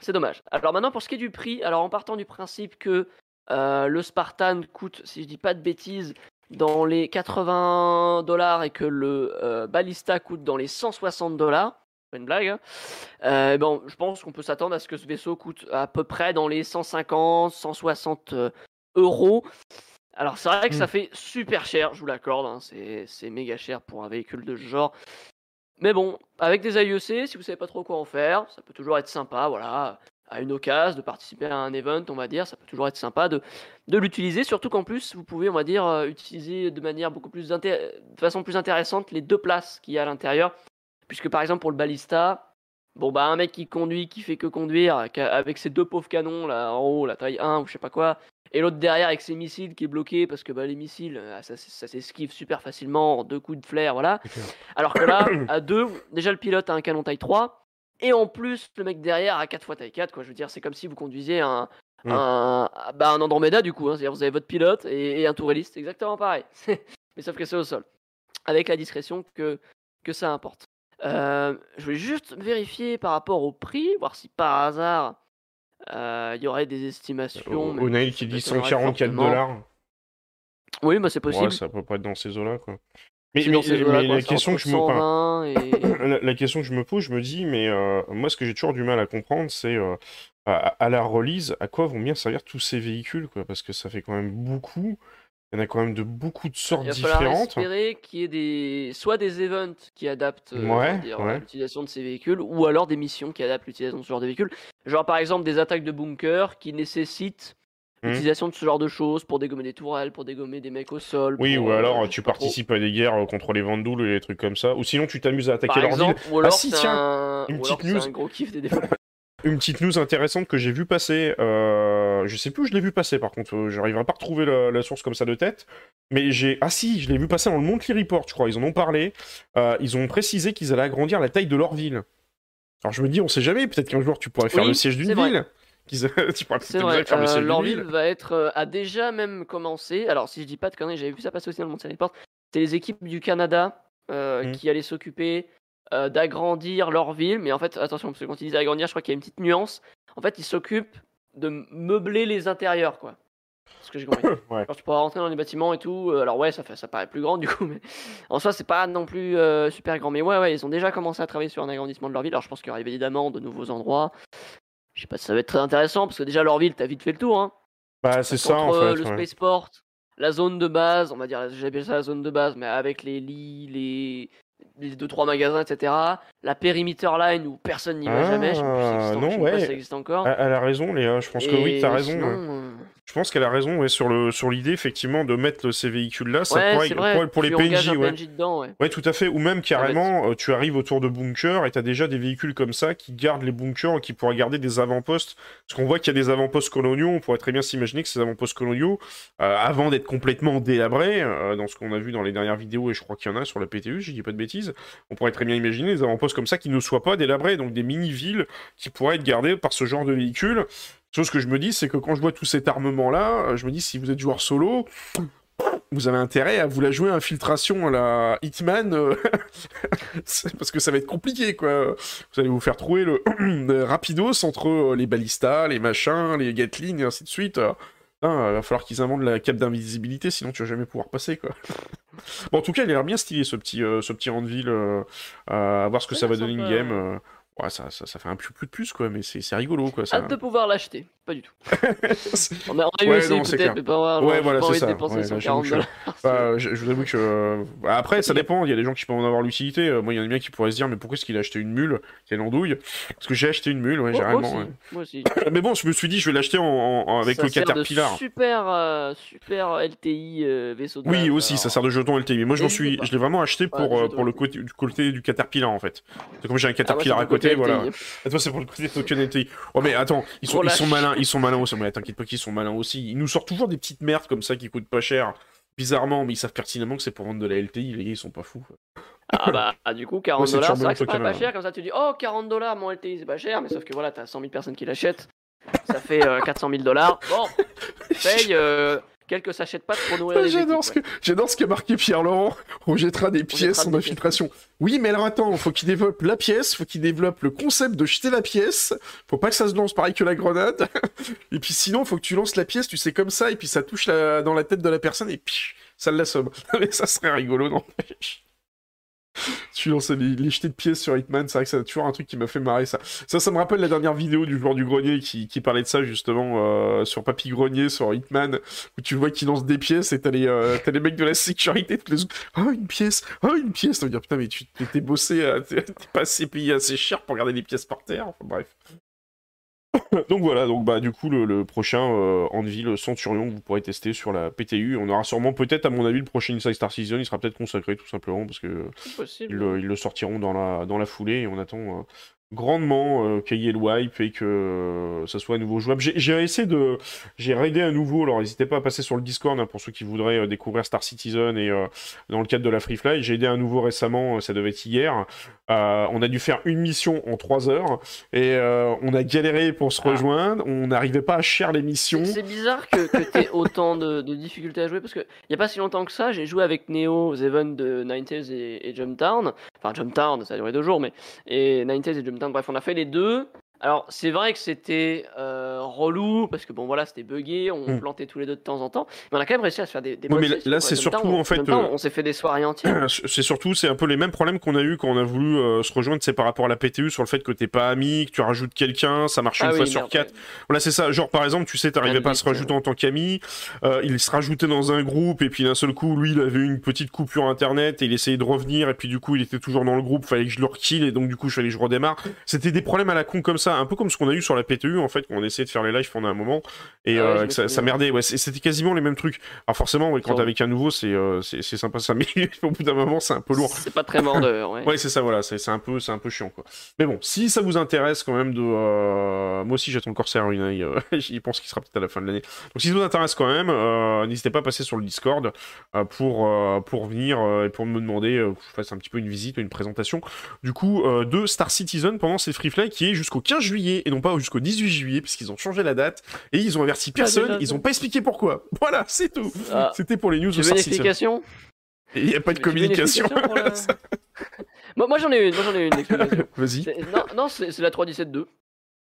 c'est dommage. Alors maintenant, pour ce qui est du prix, alors en partant du principe que le Spartan coûte, si je dis pas de bêtises, dans les 80 dollars et que le euh, Ballista coûte dans les 160 dollars, pas une blague, hein, euh, bon, je pense qu'on peut s'attendre à ce que ce vaisseau coûte à peu près dans les 150, 160 euh, euros. Alors c'est vrai que ça hmm. fait super cher, je vous l'accorde, hein, c'est méga cher pour un véhicule de ce genre. Mais bon, avec des AIEC, si vous savez pas trop quoi en faire, ça peut toujours être sympa, voilà à une occasion, de participer à un event, on va dire, ça peut toujours être sympa de, de l'utiliser, surtout qu'en plus, vous pouvez, on va dire, euh, utiliser de manière beaucoup plus de façon plus intéressante les deux places qu'il y a à l'intérieur, puisque par exemple pour le balista, bon bah un mec qui conduit, qui fait que conduire, avec ses deux pauvres canons là en haut, la taille 1 ou je sais pas quoi, et l'autre derrière avec ses missiles qui est bloqué parce que bah, les missiles, euh, ça, ça s'esquive super facilement en deux coups de flair, voilà. Alors que là, à deux, déjà le pilote a un canon taille 3, et en plus, le mec derrière a 4 fois taille 4, quoi. Je veux dire, c'est comme si vous conduisiez un, mmh. un, bah, un Andromeda, du coup. Hein. C'est-à-dire, vous avez votre pilote et, un touriste, exactement pareil. Mais sauf que c'est au sol. Avec la discrétion que, que ça importe. Euh, je voulais juste vérifier par rapport au prix, voir si par hasard euh, il y aurait des estimations. Onail qui dit 144 dollars. Oui, bah c'est possible. Ouais, ça peut pas être dans ces eaux-là, quoi. Mais, la, question que je me... la, question que je me pose, je me dis, mais euh, moi, ce que j'ai toujours du mal à comprendre, c'est euh, à, la release, à quoi vont bien servir tous ces véhicules, quoi, parce que ça fait quand même beaucoup. Il y en a quand même de beaucoup de sortes différentes. Il va falloir espérer qu'il y ait des... soit des events qui adaptent euh, l'utilisation de ces véhicules, ou alors des missions qui adaptent l'utilisation de ce genre de véhicules. Genre par exemple des attaques de bunkers qui nécessitent Mmh. L'utilisation de ce genre de choses pour dégommer des tourelles, pour dégommer des mecs au sol. Oui, ou alors euh, tu participes à des guerres euh, contre les Vandoules ou des trucs comme ça. Ou sinon tu t'amuses à attaquer leur ville. Ou alors ah si, tiens, une petite news. Un gros kiff des une petite news intéressante que j'ai vu passer. Euh... Je sais plus où je l'ai vu passer par contre. Euh, j'arriverai pas à retrouver la, source comme ça de tête. Mais j'ai. Ah si, je l'ai vu passer dans le Monthly Report, je crois. Ils en ont parlé. ils ont précisé qu'ils allaient agrandir la taille de leur ville. Alors je me dis, on sait jamais. Peut-être qu'un jour tu pourrais faire le siège d'une ville. C'est vrai, euh, L'Orville va être, euh, a déjà même commencé. Alors, si je dis pas de conneries, j'avais vu ça passer aussi dans le monde Report. C'est les équipes du Canada euh, mmh. qui allaient s'occuper d'agrandir leur ville. Mais en fait, attention, parce que quand ils disent agrandir, je crois qu'il y a une petite nuance. En fait, ils s'occupent de meubler les intérieurs, quoi. Ce que j'ai compris. ouais. tu pourras rentrer dans les bâtiments et tout. Alors, ouais, ça, fait, ça paraît plus grand du coup, mais en soi, c'est pas non plus super grand. Mais ouais, ouais, ils ont déjà commencé à travailler sur un agrandissement de leur ville. Alors, je pense qu'il y aura évidemment de nouveaux endroits. Je sais pas si ça va être très intéressant parce que déjà leur ville, t'as vite fait le tour. Hein. Bah, c'est ça en fait. Le spaceport, la zone de base, on va dire, j'appelle ça la zone de base, mais avec les lits, les, les deux trois magasins, etc. La perimeter line où personne n'y va jamais. Je sais pas non, ouais. ça existe encore. Elle a raison, Léa. Je pense que oui, t'as raison. Je pense qu'elle a raison ouais, sur le sur l'idée effectivement de mettre ces véhicules-là. Ça pourrait, pour, les PNJ, ouais. Dedans, ouais. tout à fait. Ou même carrément, euh, tu arrives autour de bunkers et t'as déjà des véhicules comme ça qui gardent les bunkers et qui pourraient garder des avant-postes. Parce qu'on voit qu'il y a des avant-postes coloniaux. On pourrait très bien s'imaginer que ces avant-postes coloniaux, euh, avant d'être complètement délabrés, dans ce qu'on a vu dans les dernières vidéos et je crois qu'il y en a sur la PTU, je dis pas de bêtises, on pourrait très bien imaginer des avant-postes comme ça qui ne soient pas délabrés, donc des mini-villes qui pourraient être gardées par ce genre de véhicules. Chose que je me dis, c'est que quand je vois tout cet armement-là, euh, je me dis, si vous êtes joueur solo, vous avez intérêt à vous la jouer infiltration à la Hitman, euh, parce que ça va être compliqué, quoi. Vous allez vous faire trouver le rapidos entre euh, les balistas, les machins, les Gatling, et ainsi de suite. il va falloir qu'ils inventent la cape d'invisibilité, sinon tu vas jamais pouvoir passer, quoi. bon, en tout cas, il a l'air bien stylé, ce petit, ce petit Anvil, à voir ce que ça va donner une game. Ouais, ça, ça, ça fait un peu plus de plus, quoi, mais c'est rigolo, quoi. Ça... Hâte de pouvoir l'acheter, pas du tout. on a, on a eu essayé peut-être, mais pas avoir, ouais, voilà, pas envie ça. de dépenser Ouais, 140 dollars. Bah, je, je vous avoue que. euh, Après, ça dépend, il y a des gens qui peuvent en avoir l'utilité. Euh, Moi, il y en a bien qui pourraient se dire, mais pourquoi est-ce qu'il a acheté une mule Quelle andouille Parce que j'ai acheté une mule, ouais, moi généralement. aussi, ouais. moi aussi. Mais bon, je me suis dit, je vais l'acheter en, en- en- avec Ça le sert de Caterpillar. Super, euh, super LTI vaisseau de Oui, base, aussi, ça sert de jeton LTI. Mais moi, je l'ai vraiment acheté pour, Ouais, le côté, du Caterpillar, en fait. C'est comme j'ai un Ah, Caterpillar à côté, côté voilà. Et toi, c'est pour le côté LTI. Oh, mais attends, ils sont, ils sont malins, ils sont malins aussi. Mais t'inquiète pas qu'ils sont malins aussi. Ils nous sortent toujours des petites merdes comme ça qui coûtent pas cher. Bizarrement, mais ils savent pertinemment que c'est pour vendre de la LTI. Les gars, ils sont pas fous. Ah bah, ah, du coup, 40 Ouais, dollars, c'est vrai que c'est pas, pas cher. Comme ça, tu dis, oh, 40 dollars, mon LTI, c'est pas cher. Mais sauf que voilà, t'as 100 000 personnes qui l'achètent. Ça fait euh, 400 000 dollars. Bon, paye euh, quelques sachets de pâtes pour nourrir Ah, les J'adore ce, que, j'adore ce qu'a marqué Pierre-Laurent. On jettera des pièces en infiltration. Oui, mais alors attends, faut qu'il développe la pièce, faut qu'il développe le concept de jeter la pièce. Faut pas que ça se lance pareil que la grenade. et puis sinon, faut que tu lances la pièce, tu sais, comme ça, et puis ça touche la- dans la tête de la personne, et puis ça l'assomme. mais ça serait rigolo, n'empêche. Tu lances les, jetés de pièces sur Hitman, c'est vrai que c'est toujours un truc qui m'a fait marrer ça. Ça, ça me rappelle la dernière vidéo du joueur du grenier qui, parlait de ça justement euh, sur Papy Grenier, sur Hitman, où tu vois qu'il lance des pièces et t'as les, euh, t'as les mecs de la sécurité les. Oh, une pièce Oh, une pièce veut dire, putain, mais tu t'es bossé, euh, t'es pas assez payé assez cher pour garder les pièces par terre. Enfin, bref. donc voilà, donc bah du coup le, le prochain euh, Anvil Centurion que vous pourrez tester sur la PTU, on aura sûrement peut-être à mon avis le prochain Inside Star Season, il sera peut-être consacré tout simplement parce que ils le, ils le sortiront dans la, dans la foulée. Et on attend euh, grandement euh, qu'il y ait le wipe et que euh, ça soit à nouveau jouable. J'ai- essayé de. J'ai raidé à nouveau, alors n'hésitez pas à passer sur le Discord hein, pour ceux qui voudraient euh, découvrir Star Citizen et euh, dans le cadre de la Free Fly. J'ai aidé à nouveau récemment, euh, ça devait être hier. Euh, on a dû faire une mission en 3 heures et euh, on a galéré pour se Ah. rejoindre. On n'arrivait pas à cher les missions. C'est bizarre que, que t'aies autant de, de difficultés à jouer parce que y a pas si longtemps que ça, j'ai joué avec Neo events de 90s et, et Jumptown. Enfin, Jumptown, ça a duré deux jours, mais. Et 90s et Jumptown, bref, on a fait les deux. Alors, c'est vrai que c'était euh, relou parce que bon, voilà, c'était buggé, on Hmm. plantait tous les deux de temps en temps, mais on a quand même réussi à se faire des, des bonnes mais là- c'est surtout, en fait, euh, on s'est fait des soirées entières. C'est surtout, c'est un peu les mêmes problèmes qu'on a eu quand on a voulu euh, se rejoindre, c'est par rapport à la PTU sur le fait que t'es pas ami, que tu rajoutes quelqu'un, ça marche Ah une oui, fois sur quatre. ouais. Voilà, c'est ça. Genre, par exemple, tu sais, t'arrivais pas à se rajouter en tant qu'ami, euh, il se rajoutait dans un groupe, et puis d'un seul coup, lui, il avait eu une petite coupure internet, et il essayait de revenir, et puis du coup, il était toujours dans le groupe, fallait que je le rekill, et donc du coup, il fallait que je redémarre. C'était des problèmes à la con comme ça, un peu comme ce qu'on a eu sur la PTU, en fait, quand on essayait de faire les lives pendant un moment, et Ah ouais, euh, que ça, merdait. Ouais, c'était quasiment les mêmes trucs. Alors forcément, ouais, quand t'es avec un nouveau, c'est euh, sympa ça, mais au bout d'un moment, c'est un peu lourd. C'est pas très mordeur, ouais. Ouais, c'est ça, voilà, c'est un peu, c'est un peu chiant, quoi. Mais bon, si ça vous intéresse quand même de, euh, moi aussi j'attends le Corsair Unai, euh, j'y pense qu'il sera peut-être à la fin de l'année. Donc si ça vous intéresse quand même, euh, n'hésitez pas à passer sur le Discord pour pour venir et pour me demander que je fasse un petit peu une visite, une présentation, du coup de Star Citizen pendant ces Free Fly qui est jusqu'au 15 juillet et non pas jusqu'au 18 juillet puisqu'ils ont changé la date et ils ont averti personne, déjà ils ont pas expliqué pourquoi. Voilà, c'est tout. Ah, C'était pour les news tu de explication? Il n'y a pas de communication. la- moi, moi, j'en ai une, moi j'en ai une explication. Vas-y. Non, non c'est la 3.17.2.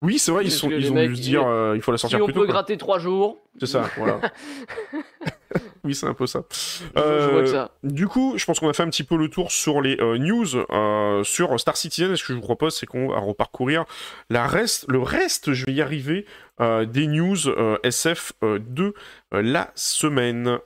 Oui, c'est vrai, ils, sont, ils ont mecs, dû se dire euh, il faut la Si sortir on plus tôt. peut quoi. gratter 3 jours, C'est ça, voilà. oui, c'est un peu ça. je vois Euh, que ça. Du coup, je pense qu'on a fait un petit peu le tour sur les euh, news euh, sur Star Citizen. Et ce que je vous propose, c'est qu'on va reparcourir la reste, le reste, je vais y arriver, des news SF de la semaine.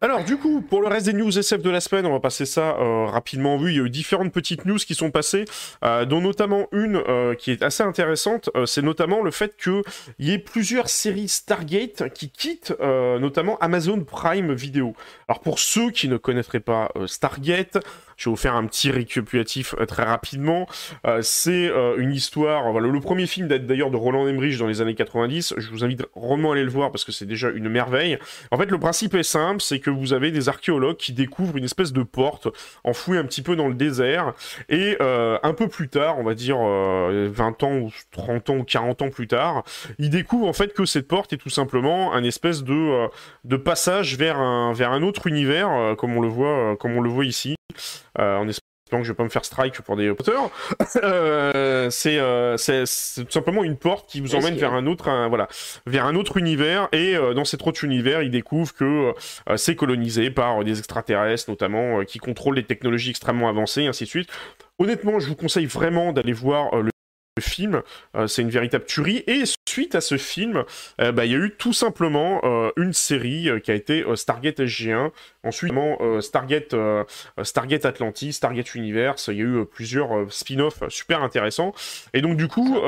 Alors du coup, pour le reste des news SF de la semaine, on va passer ça euh, rapidement en vue. Il y a eu différentes petites news qui sont passées, euh, dont notamment une euh, qui est assez intéressante. c'est notamment le fait qu'il y ait plusieurs séries Stargate qui quittent notamment Amazon Prime Video. Alors pour ceux qui ne connaîtraient pas Stargate, je vais vous faire un petit récapitulatif euh, très rapidement. Euh, c'est euh, une histoire. Le premier film date d'ailleurs de Roland Emmerich dans les années 90. Je vous invite vraiment à aller le voir parce que c'est déjà une merveille. En fait, le principe est simple, c'est que vous avez des archéologues qui découvrent une espèce de porte enfouie un petit peu dans le désert. Et un peu plus tard, on va dire euh, 20 ans ou 30 ans ou 40 ans plus tard, ils découvrent en fait que cette porte est tout simplement un espèce de, passage vers un, autre univers, comme on le voit ici. Euh, en espèce donc je vais pas me faire strike pour des auteurs. euh, c'est euh, tout simplement une porte qui vous emmène vers un autre, voilà, vers un autre univers. Et dans cet autre univers, il découvre que c'est colonisé par des extraterrestres, notamment qui contrôlent les technologies extrêmement avancées, et ainsi de suite. Honnêtement, je vous conseille vraiment d'aller voir le film. c'est une véritable tuerie. Et suite à ce film, bah, il y a eu tout simplement une série qui a été Stargate SG1. Ensuite, Stargate, Stargate Atlantis, Stargate Universe. Il y a eu plusieurs spin-offs super intéressants. Et donc, du coup.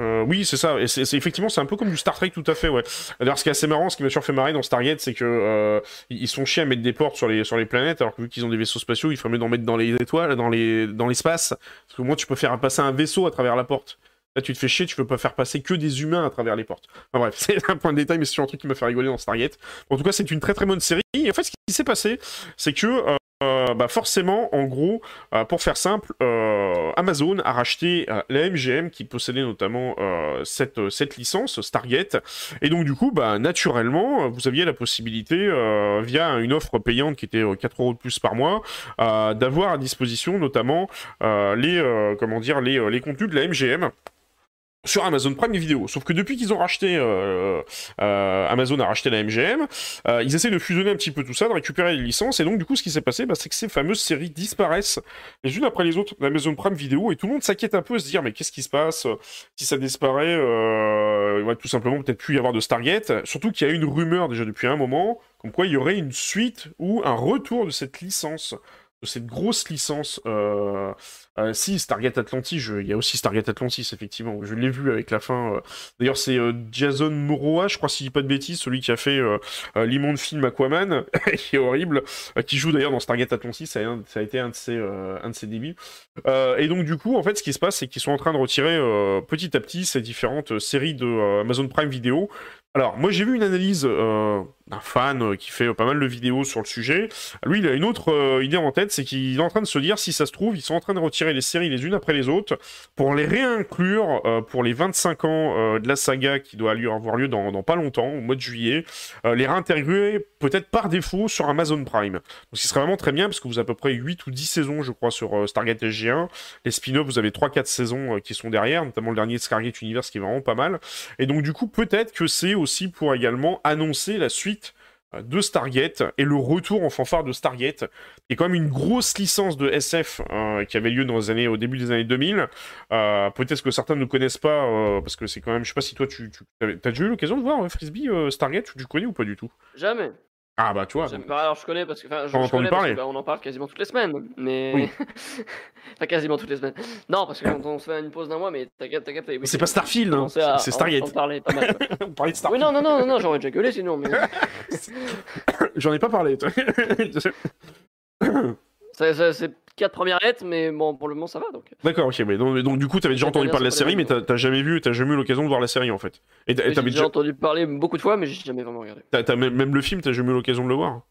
Euh, oui, c'est ça. Effectivement, c'est un peu comme du Star Trek, tout à fait. Ouais. D'ailleurs, ce qui est assez marrant, ce qui m'a toujours fait marrer dans Stargate, c'est que euh, ils sont chiés à mettre des portes sur les planètes, alors que vu qu'ils ont des vaisseaux spatiaux, il faut mieux d'en mettre dans les étoiles, dans les dans l'espace, parce que moi, tu peux faire passer un vaisseau à travers la porte. Là, tu te fais chier, tu peux pas faire passer que des humains à travers les portes. Enfin bref, c'est un point de détail, mais c'est un truc qui m'a fait rigoler dans Stargate. En tout cas, c'est une très très bonne série. Et en fait, ce qui s'est passé, c'est que euh, bah forcément, en gros, euh, pour faire simple, euh, Amazon a racheté la MGM qui possédait notamment cette, licence Stargate. Et donc, du coup, bah, naturellement, vous aviez la possibilité, via une offre payante qui était 4 euros de plus par mois, d'avoir à disposition notamment les, comment dire, les contenus de la MGM sur Amazon Prime Video. Sauf que depuis qu'ils ont racheté, euh, euh, Amazon a racheté la MGM, euh, ils essaient de fusionner un petit peu tout ça, de récupérer les licences, et donc du coup ce qui s'est passé, bah, c'est que ces fameuses séries disparaissent les unes après les autres d'Amazon Prime Video, et tout le monde s'inquiète un peu, se dire mais qu'est-ce qui se passe? Si ça disparaît Il va tout simplement peut-être plus y avoir de Stargate, surtout qu'il y a une rumeur déjà depuis un moment, comme quoi il y aurait une suite ou un retour de cette licence cette grosse licence. Euh, euh, si, Stargate Atlantis, il y a aussi Stargate Atlantis, effectivement. Je l'ai vu avec la fin. Euh. D'ailleurs, c'est Jason Momoa, je crois, si je dis pas de bêtises, celui qui a fait l'immonde film Aquaman, qui est horrible, qui joue d'ailleurs dans Stargate Atlantis, ça a, ça a été un de ses, un de ses débuts. et donc, du coup, en fait, ce qui se passe, c'est qu'ils sont en train de retirer petit à petit ces différentes séries de Amazon Prime Video alors, moi j'ai vu une analyse euh, d'un fan euh, qui fait pas mal de vidéos sur le sujet. Lui, il a une autre euh, idée en tête, c'est qu'il est en train de se dire, si ça se trouve, ils sont en train de retirer les séries les unes après les autres pour les réinclure pour les 25 ans de la saga qui doit avoir lieu dans, pas longtemps, au mois de juillet, les réintégrer peut-être par défaut sur Amazon Prime. Donc, ce serait vraiment très bien parce que vous avez à peu près 8 ou 10 saisons, je crois, sur Stargate SG1. Les spin-offs, vous avez 3-4 saisons qui sont derrière, notamment le dernier Stargate Universe qui est vraiment pas mal. Et donc, du coup, peut-être que c'est aussi pour également annoncer la suite euh, de Stargate et le retour en fanfare de Stargate, est quand même une grosse licence de SF euh, qui avait lieu dans les années, au début des années 2000. Euh, peut-être que certains ne connaissent pas, parce que c'est quand même, je sais pas si toi tu, tu as déjà eu l'occasion de voir Frisbee Stargate, tu connais ou pas du tout? Jamais. Ah bah tu vois. Alors je connais parce que enfin, je, connais parce que, bah, on en parle quasiment toutes les semaines, mais oui. enfin quasiment toutes les semaines. Non parce que quand on se fait une pause d'un mois, mais t'as capté. c'est pas Starfield, hein. c'est Stargate. On, parlait pas mal. on parlait de Starfield. Oui non non non non, j'aurais déjà gueulé sinon. Mais... J'en ai pas parlé. C'est quatre premières lettres, mais bon, pour le moment, ça va. donc. D'accord, ok. Mais donc, donc, du coup, t'avais déjà entendu parler de la série, mais t'as jamais vu, t'as jamais eu l'occasion de voir la série, en fait. Et t'avais déjà entendu parler beaucoup de fois, mais j'ai jamais vraiment regardé. T'as même, même le film, t'as jamais eu l'occasion de le voir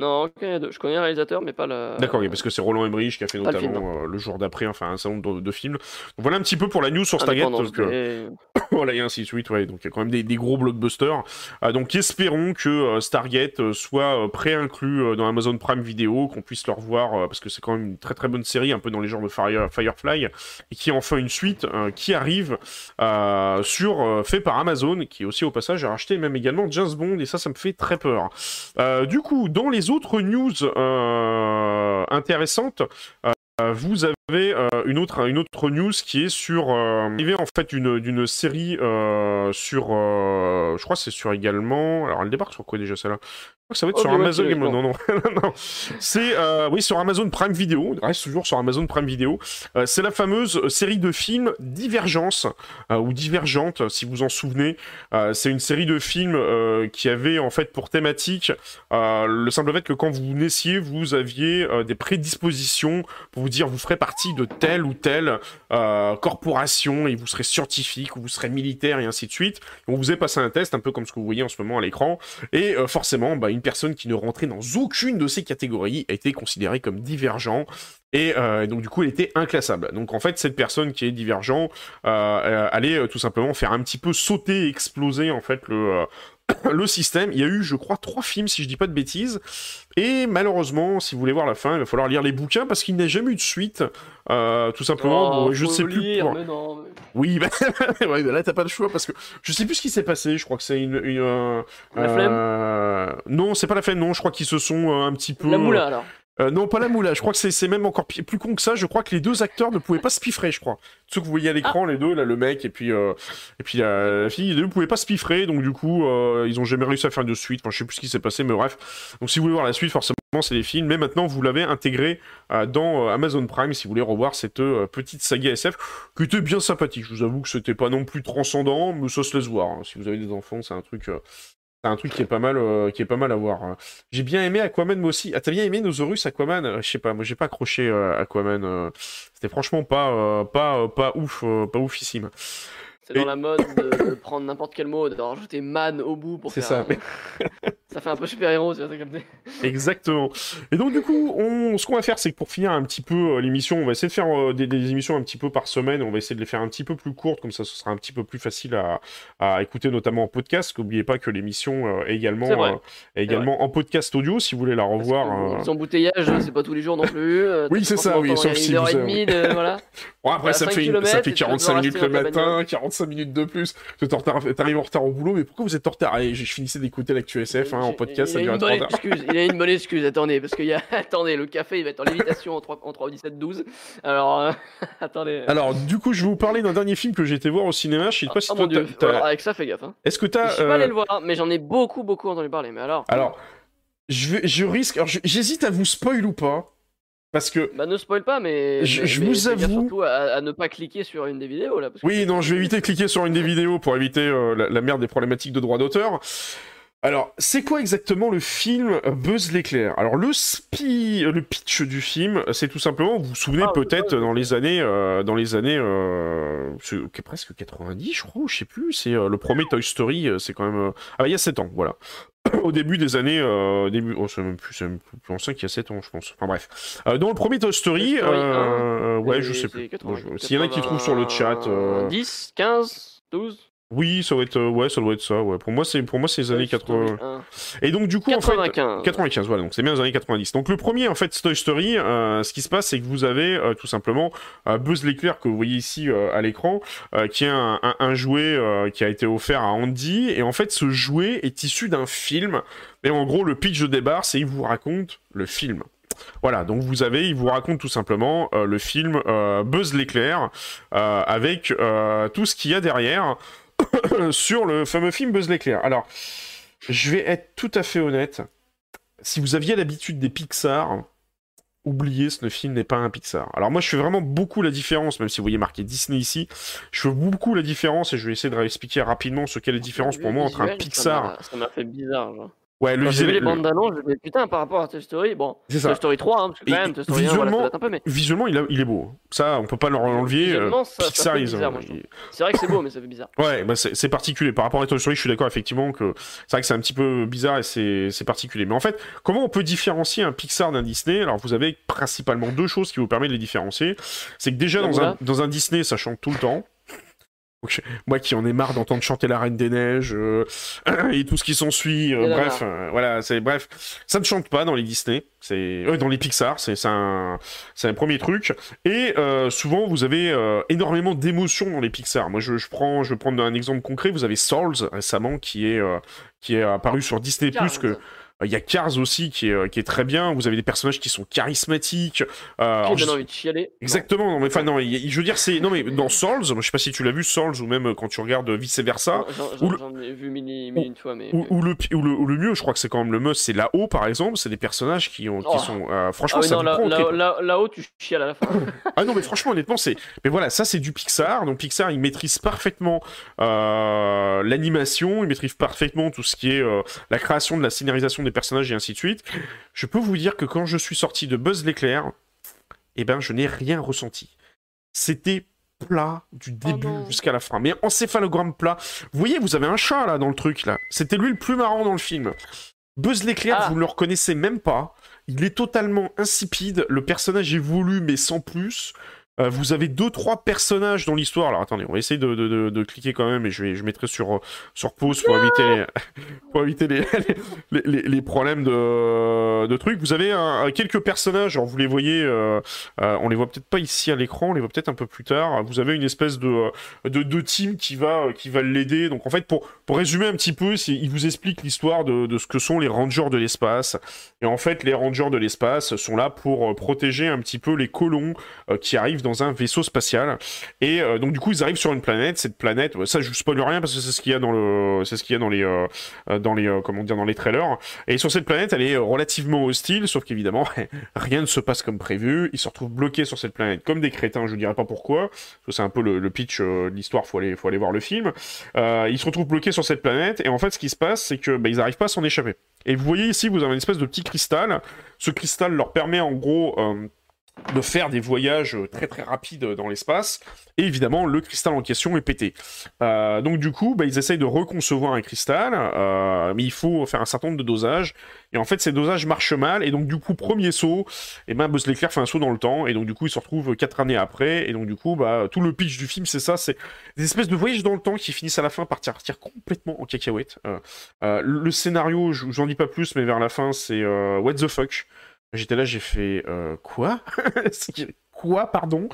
non, Je connais le réalisateur, mais pas le. D'accord, parce que c'est Roland Emmerich qui a fait notamment le, euh, jour d'après, enfin un salon de, films. voilà un petit peu pour la news sur Stargate. voilà, et ainsi de suite, ouais. Donc il y a quand même des, gros blockbusters. Euh, donc espérons que euh, Stargate soit pré-inclus dans Amazon Prime Video, qu'on puisse le revoir, parce que c'est quand même une très très bonne série, un peu dans les genres de Firefly, et qui est enfin une suite qui arrive sur fait par Amazon, qui aussi au passage a racheté même également James Bond, et ça, ça me fait très peur. du coup, dans les autres news euh, intéressantes, euh, vous avez euh, une, autre, une autre news qui est sur arrivé en fait d'une série sur je crois c'est sur également alors elle débarque sur quoi déjà celle-là? Ça va être sur Amazon. Non, non, non. C'est euh, oui sur Amazon Prime Video. Reste toujours sur Amazon Prime Video. Euh, c'est la fameuse série de films Divergence euh, ou Divergente, si vous en souvenez. c'est une série de films qui avait en fait pour thématique le simple fait que quand vous naissiez, vous aviez des prédispositions pour vous dire vous ferez partie de telle ou telle corporation et vous serez scientifique ou vous serez militaire et ainsi de suite. on vous est passé un test un peu comme ce que vous voyez en ce moment à l'écran et forcément, bah, une personne qui ne rentrait dans aucune de ces catégories a été considérée comme divergent et euh, donc du coup elle était inclassable. Donc en fait cette personne qui est divergent euh, euh, allait tout simplement faire un petit peu sauter, exploser en fait le le système. Il y a eu, je crois, trois films, si je dis pas de bêtises. Et malheureusement, si vous voulez voir la fin, il va falloir lire les bouquins parce qu'il n'a jamais eu de suite. Euh, tout simplement, Oh, bon, je faut sais plus. lire, mais non, mais- Oui, bah, ouais, bah là t'as pas le choix parce que je sais plus ce qui s'est passé. Je crois que c'est une. une, euh, La flemme euh, Non, c'est pas la flemme. Non, je crois qu'ils se sont un petit peu. La moula alors. Euh, non, pas la moula. Je crois que c'est même encore plus con que ça. Je crois que les deux acteurs ne pouvaient pas se piffrer, je crois. Ceux que vous voyez à l'écran, les deux, là, le mec et puis euh, et puis la, la fille, les deux ne pouvaient pas se piffrer. Donc du coup, euh, ils ont jamais réussi à faire de suite. Enfin, je sais plus ce qui s'est passé, mais bref. Donc si vous voulez voir la suite, forcément, c'est les films. Mais maintenant, vous l'avez intégré euh, dans euh, Amazon Prime si vous voulez revoir cette euh, petite saga SF qui était bien sympathique. Je vous avoue que c'était pas non plus transcendant, mais ça se laisse voir. hein. Si vous avez des enfants, c'est un truc. C'est un truc qui est pas mal, euh, qui est pas mal à voir. hein. J'ai bien aimé Aquaman moi aussi. Ah, t'as bien aimé Nosaurus Aquaman? Euh, Je sais pas, moi j'ai pas accroché euh, Aquaman. euh, C'était franchement pas, pas, pas ouf, pas oufissime. C'est dans la mode de, de prendre n'importe quel mot, de rajouter man au bout pour C'est faire. ça. ça fait un peu super-héros, tu vois, t'as capté. Exactement. Et donc du coup, on... ce qu'on va faire, c'est que pour finir un petit peu euh, l'émission, on va essayer de faire euh, des, des émissions un petit peu par semaine. On va essayer de les faire un petit peu plus courtes, comme ça, ce sera un petit peu plus facile à, à écouter, notamment en podcast. N'oubliez pas que l'émission euh, est également, est également en podcast audio, si vous voulez la revoir. Les embouteillages, c'est pas tous les jours non plus. Oui, c'est ça, oui, sauf si une heure vous et avez- demie de. Voilà. Bon, après, ça 5 fait, une- ça fait et tu vas 45 devoir minutes le matin, bagnole. 45 minutes de plus. Tu t'es en retard- T'arrives en retard au boulot, mais pourquoi vous êtes en retard? Allez, je finissais d'écouter l'actu SF hein, en J'ai- podcast, ça il dure a une bonne 30 heures. excuse, il a une bonne excuse, attendez, parce qu'il y a. Attendez, le café il va être en lévitation en 3, en 3 17, 12. Alors, euh, attendez. Alors, du coup, je vais vous parler d'un dernier film que j'ai été voir au cinéma. Je sais pas si oh toi, t'as- Alors, avec ça, fais gaffe. Hein. Est-ce que Je t'as. suis pas euh, allé le voir, mais j'en ai beaucoup, beaucoup entendu parler. Mais alors. Alors, je, vais, je risque. Alors, je- j'hésite à vous spoil ou pas. Parce que. Bah, ne spoil pas, mais. Je- mais- je vous avoue- surtout à, à ne pas cliquer sur une des vidéos là. Parce que Oui, non, je vais éviter de cliquer sur une des vidéos pour éviter euh, la, la merde des problématiques de droit d'auteur. Alors, c'est quoi exactement le film Buzz l'éclair? Alors, le spi, le pitch du film, c'est tout simplement, vous vous souvenez Ah, peut-être dans les années, euh, dans les années, euh, c'est presque 90, je crois, je sais plus. C'est euh, le premier Toy Story, euh, c'est quand même, ah, il y a 7 ans, voilà. Au début des années, début, oh, c'est même plus, c'est même plus ancien qu'il y a 7 ans, je pense. Enfin bref, dans le premier Toy Story, Toy Story ouais, je sais plus. 80, Bon, je- S'il y en a qui trouvent sur le chat. euh, 10, 15, 12. Oui, ça doit être, euh, ouais, ça doit être ça. Ouais. Pour moi, c'est, pour moi, c'est les années 80. 1. Et donc, du coup, en fait, 95. 95, voilà, donc c'est bien les années 90. Donc le premier, en fait, Toy Story, euh, ce qui se passe, c'est que vous avez euh, tout simplement euh, Buzz l'éclair que vous voyez ici euh, à l'écran, euh, qui est un, un- un jouet euh, qui a été offert à Andy, et en fait, ce jouet est issu d'un film. Et en gros, le pitch de départ, c'est il vous raconte le film. Voilà, donc vous avez, il vous raconte tout simplement euh, le film euh, Buzz l'éclair, euh, avec euh, tout ce qu'il y a derrière sur le fameux film Buzz l'éclair. Alors, je vais être tout à fait honnête. Si vous aviez l'habitude des Pixar, oubliez, ce film n'est pas un Pixar. Alors moi, je fais vraiment beaucoup la différence, même si vous voyez marqué Disney ici, je fais beaucoup la différence et je vais essayer de réexpliquer rapidement ce qu'est la différence pour moi entre un Pixar. Ça m'a fait bizarre. Genre. Ouais, le j'ai vu les le- bandes d'annonces, je me putain, par rapport à Toy Story, bon, c'est ça. Toy Story 3, hein, parce que quand même, Toy Story 1, voilà, ça un peu, mais Visuellement, il, a- il est beau. Ça, on peut pas leur enlever. euh, Visuellement, ça- ça Pixar, ils c'est vrai que c'est beau, mais ça fait bizarre. Ouais, bah c'est particulier. Par rapport à Toy Story, je suis d'accord effectivement que c'est vrai que c'est un petit peu bizarre et c'est c'est particulier. Mais en fait, comment on peut différencier un Pixar d'un Disney? Alors, vous avez principalement deux choses qui vous permettent de les différencier. C'est que déjà, La dans un, dans un Disney, ça chante tout le temps. Donc, moi qui en ai marre d'entendre chanter la Reine des Neiges euh, et tout ce qui s'ensuit, euh, bref, euh, voilà, c'est bref, ça ne chante pas dans les Disney, c'est euh, dans les Pixar, c'est c'est un, c'est un premier truc. Et euh, souvent, vous avez euh, énormément d'émotions dans les Pixar. Moi, je, je prends, je vais prendre un exemple concret. Vous avez Souls récemment qui est euh, qui est apparu sur Disney Cars. que il y a Cars aussi qui est, euh, qui est très bien. Vous avez des personnages qui sont charismatiques. Euh, Qui donne envie de chialer. Exactement, non mais enfin non, je veux dire c'est non mais dans Souls, moi, je sais pas si tu l'as vu Souls ou même euh, quand tu regardes vice versa, j'en- ai vu mille, mille une fois, mais. ou, ou le, pi- ou, le, ou le mieux, je crois que c'est quand même le must, c'est là-haut par exemple, c'est des personnages qui ont qui Oh. sont euh, franchement Ah ça non, vous là- prend au là- trip. là- là-haut, tu chiales à la fin. Ah non mais franchement honnêtement c'est mais voilà ça c'est du Pixar donc Pixar il maîtrise parfaitement euh, l'animation il maîtrise parfaitement tout ce qui est euh, la création de la scénarisation des personnages et ainsi de suite je peux vous dire que quand je suis sorti de Buzz l'éclair eh ben je n'ai rien ressenti. C'était plat du début non. jusqu'à la fin. Mais encéphalogramme plat. Vous voyez vous avez un chat là dans le truc là. C'était lui le plus marrant dans le film. Buzz l'éclair Ah. vous ne le reconnaissez même pas. Il est totalement insipide. Le personnage évolue mais sans plus Euh, vous avez deux, trois personnages dans l'histoire. Alors attendez, on va essayer de, de, de, cliquer quand même et je, vais, je mettrai sur, sur pause pour éviter les, pour éviter les, les, les, problèmes de, de trucs. Vous avez un, quelques personnages, alors vous les voyez, euh, euh, on les voit peut-être pas ici à l'écran, on les voit peut-être un peu plus tard. Vous avez une espèce de, de, team qui va, qui va l'aider. Donc en fait, pour, pour résumer un petit peu, il vous explique l'histoire de, de ce que sont les rangers de l'espace. Et en fait, les rangers de l'espace sont là pour protéger un petit peu les colons qui arrivent dans un vaisseau spatial. Et euh, donc du coup, ils arrivent sur une planète. Cette planète, ça je spoil rien parce que c'est ce qu'il y a dans le, c'est ce qu'il y a dans les, euh, euh, dans les, comment dire, dans les trailers. Et sur cette planète, elle est relativement hostile, sauf qu'évidemment, rien ne se passe comme prévu. Ils se retrouvent bloqués sur cette planète comme des crétins. Je ne dirais pas pourquoi. C'est un peu le, pitch de l'histoire. Faut aller, faut aller voir le film. ils se retrouvent bloqués sur cette planète. Et en fait, ce qui se passe, c'est que bah, ils n'arrivent pas à s'en échapper. Et vous voyez ici, vous avez une espèce de petit cristal. Ce cristal leur permet en gros de faire des voyages très très rapides dans l'espace, et évidemment le cristal en question est pété. Euh, donc du coup, bah, ils essayent de reconcevoir un cristal, euh, mais il faut faire un certain nombre de dosages, et en fait ces dosages marchent mal, et donc du coup, premier saut, et ben Buzz l'éclair fait un saut dans le temps, et donc du coup il se retrouve quatre années après, et donc du coup, bah, tout le pitch du film c'est ça, c'est des espèces de voyages dans le temps qui finissent à la fin par partir complètement en cacahuète. Euh, le scénario, je vous en dis pas plus, mais vers la fin c'est What the fuck J'étais là, j'ai fait euh, quoi? Quoi, pardon?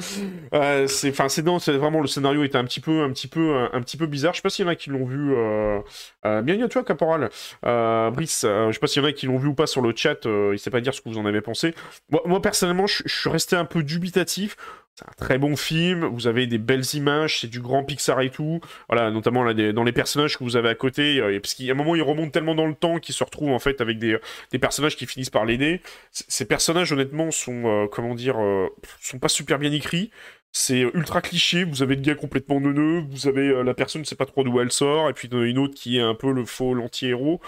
Euh, C'est, enfin, c'est non, c'est vraiment le scénario était un petit peu, un petit peu, un, petit peu bizarre. Je sais pas s'il y en a qui l'ont vu. Euh, euh, bienvenue à toi, Caporal. Euh, Brice, euh, je sais pas s'il y en a qui l'ont vu ou pas sur le chat. il sait pas dire ce que vous en avez pensé. Moi, moi personnellement, je suis resté un peu dubitatif. C'est un très bon film, vous avez des belles images, c'est du grand Pixar et tout. Voilà, notamment dans les personnages que vous avez à côté, euh, parce qu'à un moment, ils remontent tellement dans le temps qu'ils se retrouvent en fait avec des, personnages qui finissent par l'aider. Ces personnages, honnêtement, sont, euh, comment dire, euh, sont pas super bien écrits. C'est ultra cliché, vous avez le gars complètement neuneux, vous avez la personne ne sait pas trop d'où elle sort, et puis une autre qui est un peu le faux, l'anti-héros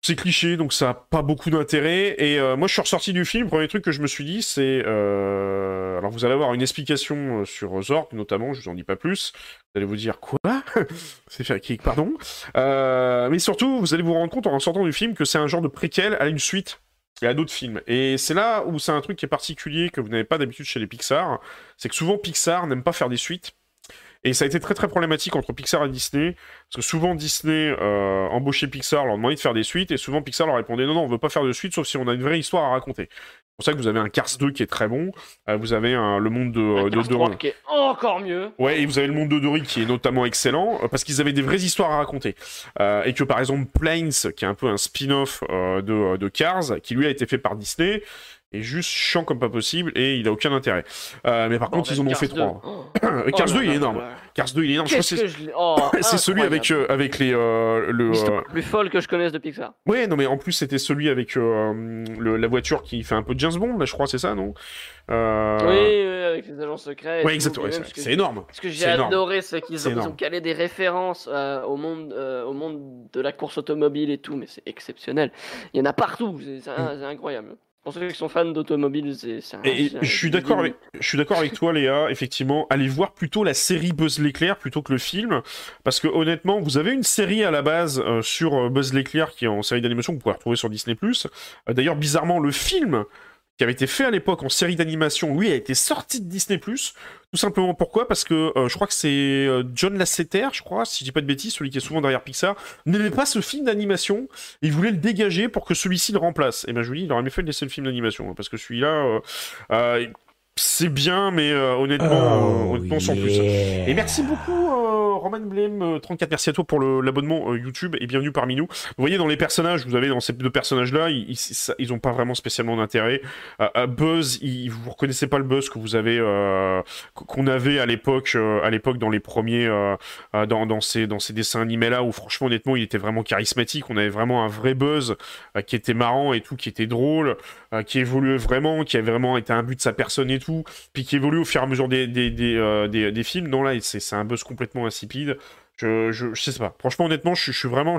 c'est cliché, donc ça a pas beaucoup d'intérêt. Et euh, moi, je suis ressorti du film. Premier truc que je me suis dit, c'est. Euh... Alors, vous allez avoir une explication euh, sur Zork, notamment, je vous en dis pas plus. Vous allez vous dire, quoi? C'est fait pardon. Mais surtout, vous allez vous rendre compte en sortant du film que c'est un genre de préquel à une suite et à d'autres films. Et c'est là où c'est un truc qui est particulier, que vous n'avez pas d'habitude chez les Pixar. C'est que souvent, Pixar n'aime pas faire des suites. Et ça a été très très problématique entre Pixar et Disney, parce que souvent Disney euh, embauchait Pixar, leur demandait de faire des suites, et souvent Pixar leur répondait non, non, on veut pas faire de suite, sauf si on a une vraie histoire à raconter. C'est pour ça que vous avez un Cars 2 qui est très bon, euh, vous avez un, le monde de, un Cars 3 qui est encore mieux. Ouais, et vous avez le monde de Dory qui est notamment excellent, euh, parce qu'ils avaient des vraies histoires à raconter. Euh, et que par exemple Planes, qui est un peu un spin-off euh, de, de Cars, qui lui a été fait par Disney, est juste chiant comme pas possible et il a aucun intérêt. Euh, mais par contre, ils en ont fait trois. Oh. Cars 2, il est énorme. Cars 2, il est énorme. c'est celui avec, euh, avec les. Euh, le euh, plus folle que je connaisse de Pixar. Ouais, non, mais en plus, c'était celui avec le, la voiture qui fait un peu James Bond, là, je crois, c'est ça, non? Oui, oui, avec les agents secrets. Oui, exactement. C'est énorme. Ce que j'ai adoré, c'est qu'ils ont, ont, calé des références au, monde, au monde de la course automobile et tout, mais c'est exceptionnel. Il y en a partout, c'est incroyable. Pour ceux qui sont fans d'automobile, c'est Je suis d'accord avec, je suis d'accord avec toi, Léa. Effectivement, allez voir plutôt la série Buzz l'éclair plutôt que le film, parce que honnêtement, vous avez une série à la base euh, sur euh, Buzz l'éclair qui est en série d'animation que vous pouvez retrouver sur Disney+. Euh, d'ailleurs, bizarrement, le film qui avait été fait à l'époque en série d'animation, lui, a été sorti de Disney+. Tout simplement pourquoi? Parce que euh, je crois que c'est euh, John Lasseter, je crois, si je dis pas de bêtises, celui qui est souvent derrière Pixar, n'aimait pas ce film d'animation. Il voulait le dégager pour que celui-ci le remplace. Et ben je lui dis, il aurait mieux fait de laisser le film d'animation, hein, parce que celui-là, euh, c'est bien, mais honnêtement, oh, honnêtement sans plus. Et merci beaucoup Roman Blame 34, euh, merci à toi pour l'abonnement euh, YouTube et bienvenue parmi nous. Vous voyez dans les personnages, vous avez dans ces deux personnages-là, ils, ils, ont pas vraiment spécialement d'intérêt. Euh, Buzz, il, vous reconnaissez pas le Buzz que vous avez, qu'on avait à l'époque, à l'époque dans les premiers, dans, dans, ces, dans ces dessins animés là où franchement honnêtement il était vraiment charismatique. On avait vraiment un vrai Buzz qui était marrant et tout, qui était drôle, qui évoluait vraiment, qui avait vraiment été un but de sa personne et tout, puis qui évolue au fur et à mesure des, des, des films. Non là, c'est un Buzz complètement insipide je, je, sais pas. Franchement, honnêtement, je, suis vraiment,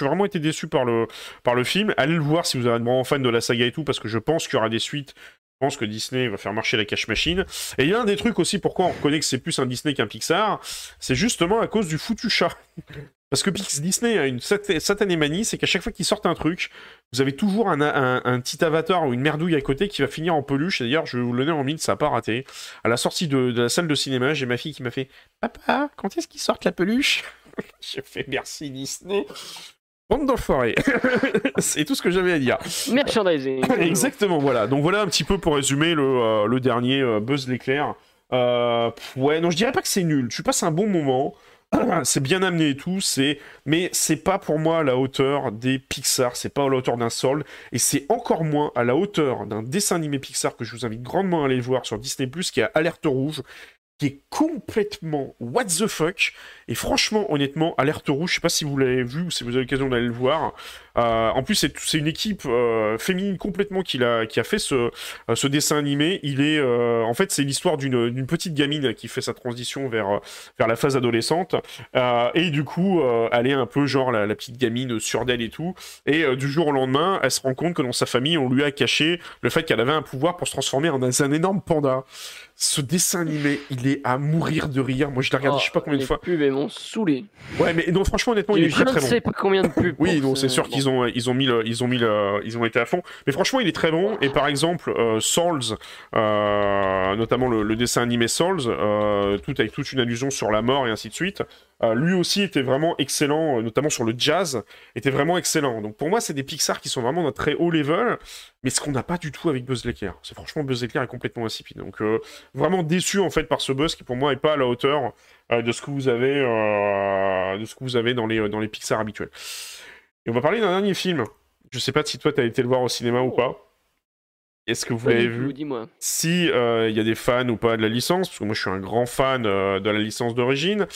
vraiment été déçu par le, par le film. Allez le voir si vous êtes vraiment fan de la saga et tout, parce que je pense qu'il y aura des suites. Je pense que Disney va faire marcher la cash machine. Et il y a un des trucs aussi pourquoi on reconnaît que c'est plus un Disney qu'un Pixar, c'est justement à cause du foutu chat. Parce que Disney a une satanée manie, c'est qu'à chaque fois qu'ils sortent un truc, vous avez toujours un, petit avatar ou une merdouille à côté qui va finir en peluche. D'ailleurs, je vais vous le donner en mine, ça n'a pas raté. À la sortie de, la salle de cinéma, j'ai ma fille qui m'a fait Papa, quand est-ce qu'ils sortent la peluche J'ai fait merci Disney. Bande d'enfoirés. c'est tout ce que j'avais à dire. Merchandising. Exactement, voilà. Donc voilà un petit peu pour résumer le, euh, le dernier euh, Buzz l'éclair. Euh, ouais, non, je dirais pas que c'est nul. Tu passes un bon moment. c'est bien amené et tout, c'est mais c'est pas pour moi à la hauteur des Pixar, c'est pas à la hauteur d'un Soul et c'est encore moins à la hauteur d'un dessin animé Pixar que je vous invite grandement à aller voir sur Disney+ qui a Alerte rouge qui est complètement what the fuck. Et franchement, honnêtement, Alerte Rouge, je sais pas si vous l'avez vu ou si vous avez l'occasion d'aller le voir. Euh, en plus, c'est une équipe euh, féminine complètement qui a, qui a fait ce, euh, ce dessin animé. Il est, en fait, c'est l'histoire d'une petite gamine qui fait sa transition vers, vers la phase adolescente. et du coup, elle est un peu genre la, petite gamine sur d'elle et tout. Et du jour au lendemain, elle se rend compte que dans sa famille, on lui a caché le fait qu'elle avait un pouvoir pour se transformer en un énorme panda ce dessin animé, il est à mourir de rire. Moi, je l'ai regardé, je sais pas combien de fois. Les pubs, m'ont saoulé. Ouais, mais non, franchement, honnêtement, il est très très bon. Je sais pas combien de pubs. oui, non, c'est sûr qu'ils ont, ils ont mis, ils ont mis, ils ont été à fond. Mais franchement, il est très bon. Et par exemple, euh, Souls, euh, notamment le, dessin animé Souls, euh, tout avec toute une allusion sur la mort et ainsi de suite. Lui aussi était vraiment excellent, notamment sur le jazz, était vraiment excellent. Donc pour moi, c'est des Pixar qui sont vraiment d'un très haut level, mais ce qu'on n'a pas du tout avec Buzz l'éclair. C'est franchement Buzz l'éclair est complètement insipide. Donc vraiment déçu en fait par ce buzz qui pour moi est pas à la hauteur euh, de ce que vous avez euh, de ce que vous avez dans les dans les Pixar habituels. Et on va parler d'un dernier film. Je sais pas si toi tu as été le voir au cinéma ou pas. Est-ce que vous l'avez vu Si euh, il y a des fans ou pas de la licence, parce que moi je suis un grand fan de la licence d'origine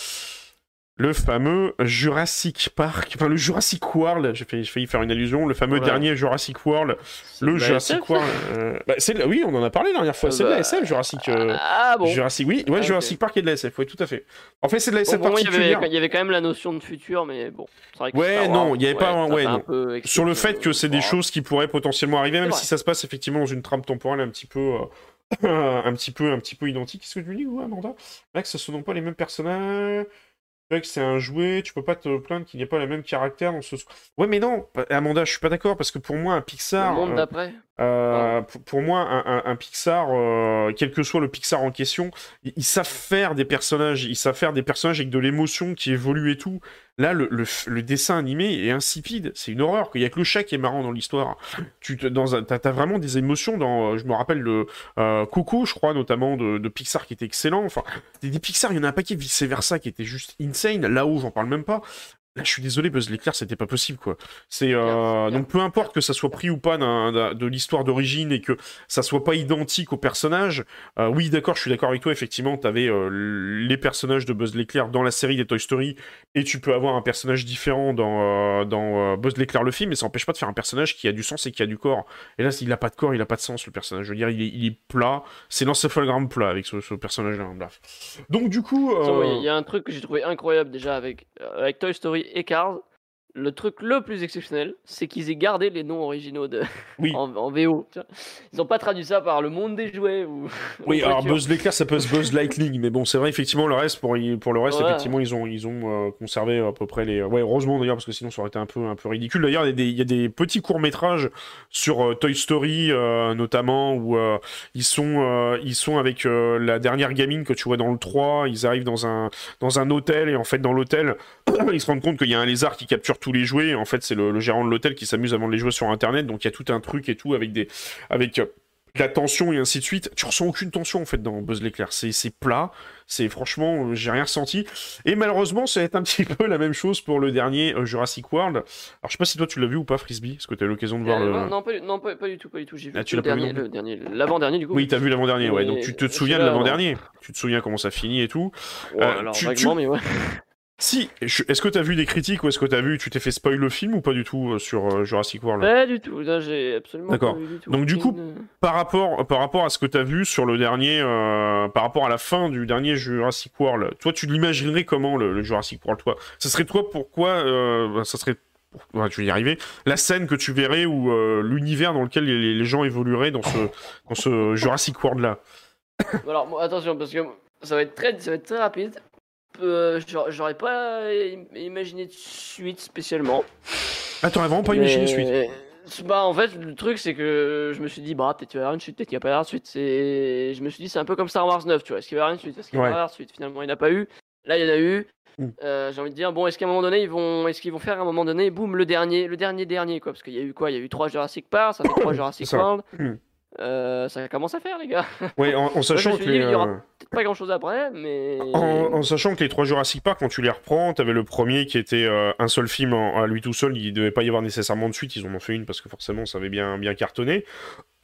le fameux Jurassic Park, enfin le Jurassic World, j'ai failli, faire une allusion, le fameux dernier Jurassic World, le Jurassic World. Euh, bah, oui, on en a parlé la dernière fois, c'est de la bah, SF Jurassic. Euh, ah bon Jurassic, oui, ouais, Jurassic Park est de la SF, oui, tout à fait. En fait, c'est de la SF bon, il, y avait, quand même la notion de futur, mais bon. Vrai que ouais, non, il n'y avait pas, ouais, non. Sur le fait que c'est des choses qui pourraient potentiellement arriver, même si ça se passe effectivement dans une trame temporelle un petit peu. Euh, un petit peu un petit peu identique. Qu'est-ce que tu dis, Amanda Mec, ce sont pas les mêmes personnages? Que c'est un jouet, tu peux pas te plaindre qu'il n'y ait pas le même caractère dans ce. Ouais, mais non, Amanda, je suis pas d'accord parce que pour moi, un Pixar. Le monde euh, d'après. Euh, pour, moi, un, Pixar, euh, quel que soit le Pixar en question, ils, savent faire des personnages, ils savent faire des personnages avec de l'émotion qui évolue et tout. Là, le, dessin animé est insipide, c'est une horreur. Il y a que le chat qui est marrant dans l'histoire. Tu dans as, vraiment des émotions dans. Je me rappelle le Coco, je crois notamment de, Pixar qui était excellent. Enfin, des, Pixar, il y en a un paquet vice versa qui était juste insane. Là-haut, j'en parle même pas. Là, je suis désolé, Buzz l'éclair, c'était pas possible, quoi. C'est euh, donc peu importe que ça soit pris ou pas de l'histoire d'origine et que ça soit pas identique au personnage. Euh, oui, d'accord, je suis d'accord avec toi. Effectivement, t'avais euh, les personnages de Buzz l'éclair dans la série des Toy Story et tu peux avoir un personnage différent dans dans Buzz l'éclair le film, mais ça n'empêche pas de faire un personnage qui a du sens et qui a du corps. Et là, il a pas de corps, il a pas de sens le personnage. Je veux dire, il est, il est plat. C'est l'encéphalogramme plat avec ce, personnage-là. Donc du coup, il y a un truc que j'ai trouvé incroyable déjà avec avec Toy Story et Cars, le truc le plus exceptionnel, c'est qu'ils aient gardé les noms originaux de... en, VO. Ils n'ont pas traduit ça par le monde des jouets ou. Oui, alors Buzz l'éclair, ça peut se Buzz Lightning, mais bon, c'est vrai, effectivement, le reste, pour, pour le reste, effectivement, ils ont, ils ont euh, conservé à peu près les. Ouais, heureusement d'ailleurs, parce que sinon, ça aurait été un peu, un peu ridicule. D'ailleurs, il y, a des petits courts-métrages sur euh, Toy Story, euh, notamment, où ils, sont, ils sont avec la dernière gamine que tu vois dans le 3. Ils arrivent dans un, dans un hôtel, et en fait, dans l'hôtel, ils se rendent compte qu'il y a un lézard qui capture tous les jouets. En fait, c'est le, gérant de l'hôtel qui s'amuse à vendre les jouets sur Internet. Donc il y a tout un truc et tout avec des, avec euh, la tension et ainsi de suite. Tu ressens aucune tension en fait dans Buzz l'éclair. C'est, plat. C'est franchement, euh, j'ai rien ressenti. Et malheureusement, ça va être un petit peu la même chose pour le dernier euh, Jurassic World. Alors je sais pas si toi tu l'as vu ou pas, Frisbee. Est-ce que tu as eu l'occasion de voir le. Non, pas, non pas, du tout, pas du tout. J'ai vu ah, le, dernier, le dernier, l'avant-dernier du coup. Oui, t'as vu l'avant-dernier, ouais. Donc tu te souviens de l'avant-dernier. Tu te souviens comment ça finit et tout. alors, vaguement, mais ouais. Si, est-ce que tu as vu des critiques ou est-ce que tu as vu, tu t'es fait spoil le film ou pas du tout euh, sur euh, Jurassic World? Pas du tout, là j'ai absolument D'accord. Donc du coup, par rapport, par rapport à ce que tu as vu sur le dernier, euh, par rapport à la fin du dernier Jurassic World, toi tu l'imaginerais comment le, Jurassic World toi? Ça serait toi pourquoi bah, ça serait tu vas y arriver. La scène que tu verrais ou l'univers dans lequel les, gens évolueraient dans ce, dans ce Jurassic World là. Alors attention parce que ça va être très, ça va être très rapide euh, j'aurais pas im- imaginé de suite spécialement. Ah, t'aurais vraiment pas imaginé de suite Mais- Bah en fait le truc c'est que je me suis dit bah peut-être qu'il va y avoir une suite, peut-être qu'il n'y a pas y avoir de suite. C'est... Je me suis dit c'est un peu comme Star Wars 9 tu vois, est-ce qu'il va y avoir une suite, est-ce qu'il va y avoir une suite? Finalement il n'y en a pas eu, là il y en a eu. Mm. Euh, j'ai envie de dire bon est-ce qu'à un moment donné ils vont est-ce qu'ils vont faire à un moment donné boum le dernier le dernier dernier quoi? Parce qu'il y a eu quoi? Il y a eu trois Jurassic Park ça fait trois Jurassic ça. World Mm. Euh, ça commence à faire les gars Ouais, en, en sachant que dit, les, il y aura- euh, peut-être pas grand chose après mais en, en sachant que les trois Jurassic Park, quand tu les reprends, t'avais le premier qui était euh, un seul film en- à lui tout seul, il devait pas y avoir nécessairement de suite, ils en ont fait une parce que forcément ça avait bien, bien cartonné.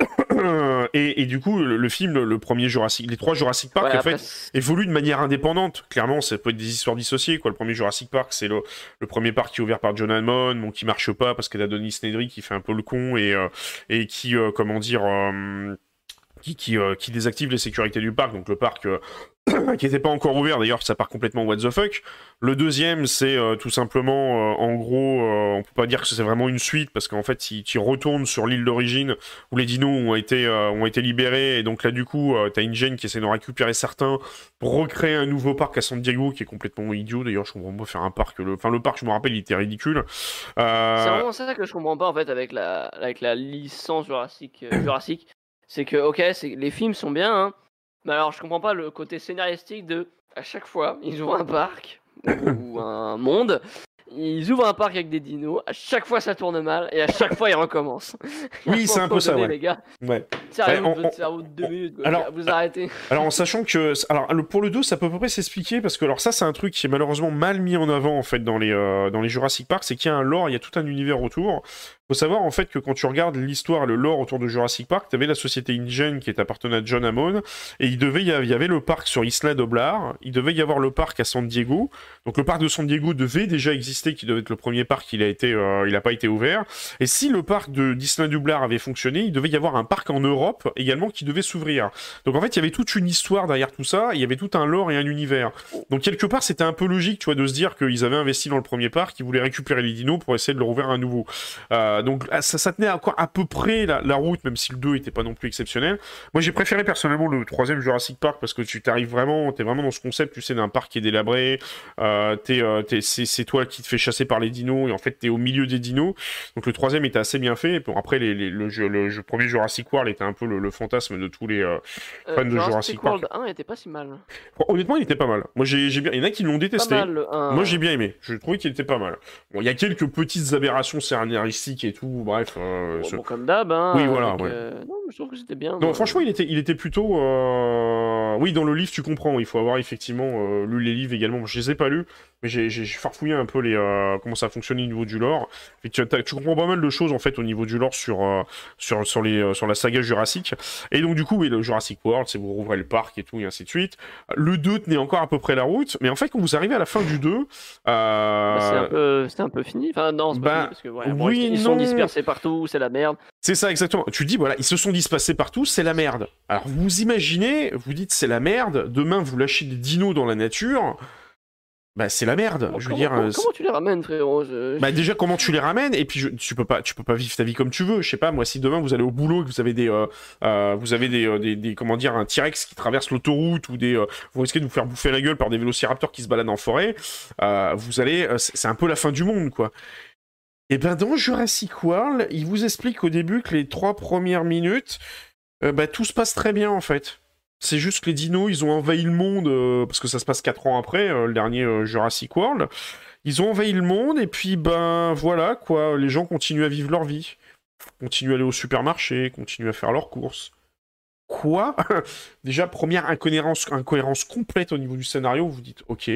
et, et du coup, le, le film, le, premier Jurassic, les trois Jurassic Park, Ouais, en fait, c'est- évolue de manière indépendante. Clairement, ça peut être des histoires dissociées. Quoi. Le premier Jurassic Park, c'est le, le premier parc qui est ouvert par John Hammond, bon, qui marche pas parce qu'il y a Denis Nedry qui fait un peu le con et, euh, et qui, euh, comment dire, euh, qui, qui, euh, qui désactive les sécurités du parc. Donc le parc euh, qui n'était pas encore ouvert, d'ailleurs, ça part complètement what the fuck. Le deuxième, c'est euh, tout simplement, euh, en gros, euh, on peut pas dire que c'est vraiment une suite parce qu'en fait, il, il retourne sur l'île d'origine où les dinos ont été, ont été libérés. Et donc là, du coup, euh, t'as une gêne qui essaie d'en récupérer certains pour recréer un nouveau parc à San Diego qui est complètement idiot. D'ailleurs, je comprends pas faire un parc. Le... Enfin, le parc, je me rappelle, il était ridicule. C'est vraiment ça que je comprends pas en fait avec la, avec la licence Jurassic. Jurassic. C'est que, ok, les films sont bien, hein, mais alors je comprends pas le côté scénaristique de à chaque fois ils ouvrent un parc ou un monde, ils ouvrent un parc avec des dinos, à chaque fois ça tourne mal et à chaque fois ils recommencent. Oui, c'est un peu ça, ouais. Les gars, ouais. sérieux, Ouais, on- votre cerveau de deux minutes, quoi. Alors, vous arrêtez. Alors en sachant que alors pour le 2 ça peut à peu près s'expliquer parce que alors ça c'est un truc qui est malheureusement mal mis en avant en fait dans les euh, dans les Jurassic Park c'est qu'il y a un lore il y a tout un univers autour faut savoir en fait que quand tu regardes l'histoire le lore autour de Jurassic Park tu avais la société InGen qui est appartenant à John Hammond et il devait y avait le parc sur Isla Doblar il devait y avoir le parc à San Diego donc le parc de San Diego devait déjà exister qui devait être le premier parc il a été euh, il a pas été ouvert et si le parc de d'Isla Doblar avait fonctionné il devait y avoir un parc en Europe également qui devait s'ouvrir donc en fait, il y avait toute une histoire derrière tout ça, il y avait tout un lore et un univers. Donc quelque part, c'était un peu logique, tu vois, de se dire qu'ils avaient investi dans le premier parc, qu'ils voulaient récupérer les dinos pour essayer de le rouvrir à nouveau. Euh, donc ah, ça, ça tenait encore à peu près la, la route, même si le 2 était pas non plus exceptionnel. Moi, j'ai préféré personnellement le troisième Jurassic Park parce que tu t'arrives vraiment, t'es vraiment dans ce concept, tu sais, d'un parc qui est délabré, euh, euh, c'est, toi qui te fais chasser par les dinos et en fait t'es au milieu des dinos. Donc le troisième était assez bien fait. Et après, les, les- le, jeu, le jeu- premier Jurassic World était un peu le, le fantasme de tous les, euh, fan de Jurassic World 1 était pas si mal. Bon, Honnêtement, il était pas mal. Moi, j'ai bien. Il y en a qui l'ont détesté. Pas mal le 1. Moi, j'ai bien aimé. Je trouvais qu'il était pas mal. Bon, il y a quelques petites aberrations scénaristiques et tout. Bref. euh, Bon, ce- bon, comme d'hab, hein. Oui, voilà, avec, ouais. euh, Non, mais je trouve que c'était bien. Non, moi. franchement, il était, il était plutôt. euh, Oui, dans le livre, tu comprends. Il faut avoir effectivement euh, lu les livres également. Je les ai pas lus, mais j'ai farfouillé un peu les comment ça fonctionne au niveau du lore. Et tu, comprends pas mal de choses en fait au niveau du lore sur sur sur les sur la saga Jurassic. Et donc du coup, oui, le Jurassic World, c'est vous rouvrez le parc et tout et ainsi de suite. Le 2 tenait encore à peu près la route, mais en fait, quand vous arrivez à la fin du 2, euh, Bah, c'est un peu, c'était un peu fini. Enfin, non, c'est pas bah, fini parce que ouais, bon, oui, ils, ils sont dispersés partout, c'est la merde. C'est ça exactement. Tu dis voilà, ils se sont dispersés partout, c'est la merde. Alors vous imaginez, vous dites c'est la merde. Demain vous lâchez des dinos dans la nature, bah c'est la merde. je veux comment, dire, comment, euh, comment tu les ramènes, frérot? Je- bah déjà comment tu les ramènes? Et puis je- tu peux pas tu peux pas vivre ta vie comme tu veux. Je sais pas moi si demain vous allez au boulot et que vous avez des euh, euh, vous avez des, euh, des, des- comment dire un T-Rex qui traverse l'autoroute ou des vous risquez de vous faire bouffer la gueule par des vélociraptors qui se baladent en forêt. vous allez c'est un peu la fin du monde quoi. Et ben dans Jurassic World, il vous explique au début que les trois premières minutes, euh, bah, tout se passe très bien en fait. C'est juste que les dinos, ils ont envahi le monde, euh, parce que ça se passe 4 ans après, euh, le dernier Jurassic World. Ils ont envahi le monde, et puis ben voilà, quoi, les gens continuent à vivre leur vie. Continuent à aller au supermarché, continuent à faire leurs courses. Quoi? Déjà, première incohérence, incohérence complète au niveau du scénario, vous dites, ok,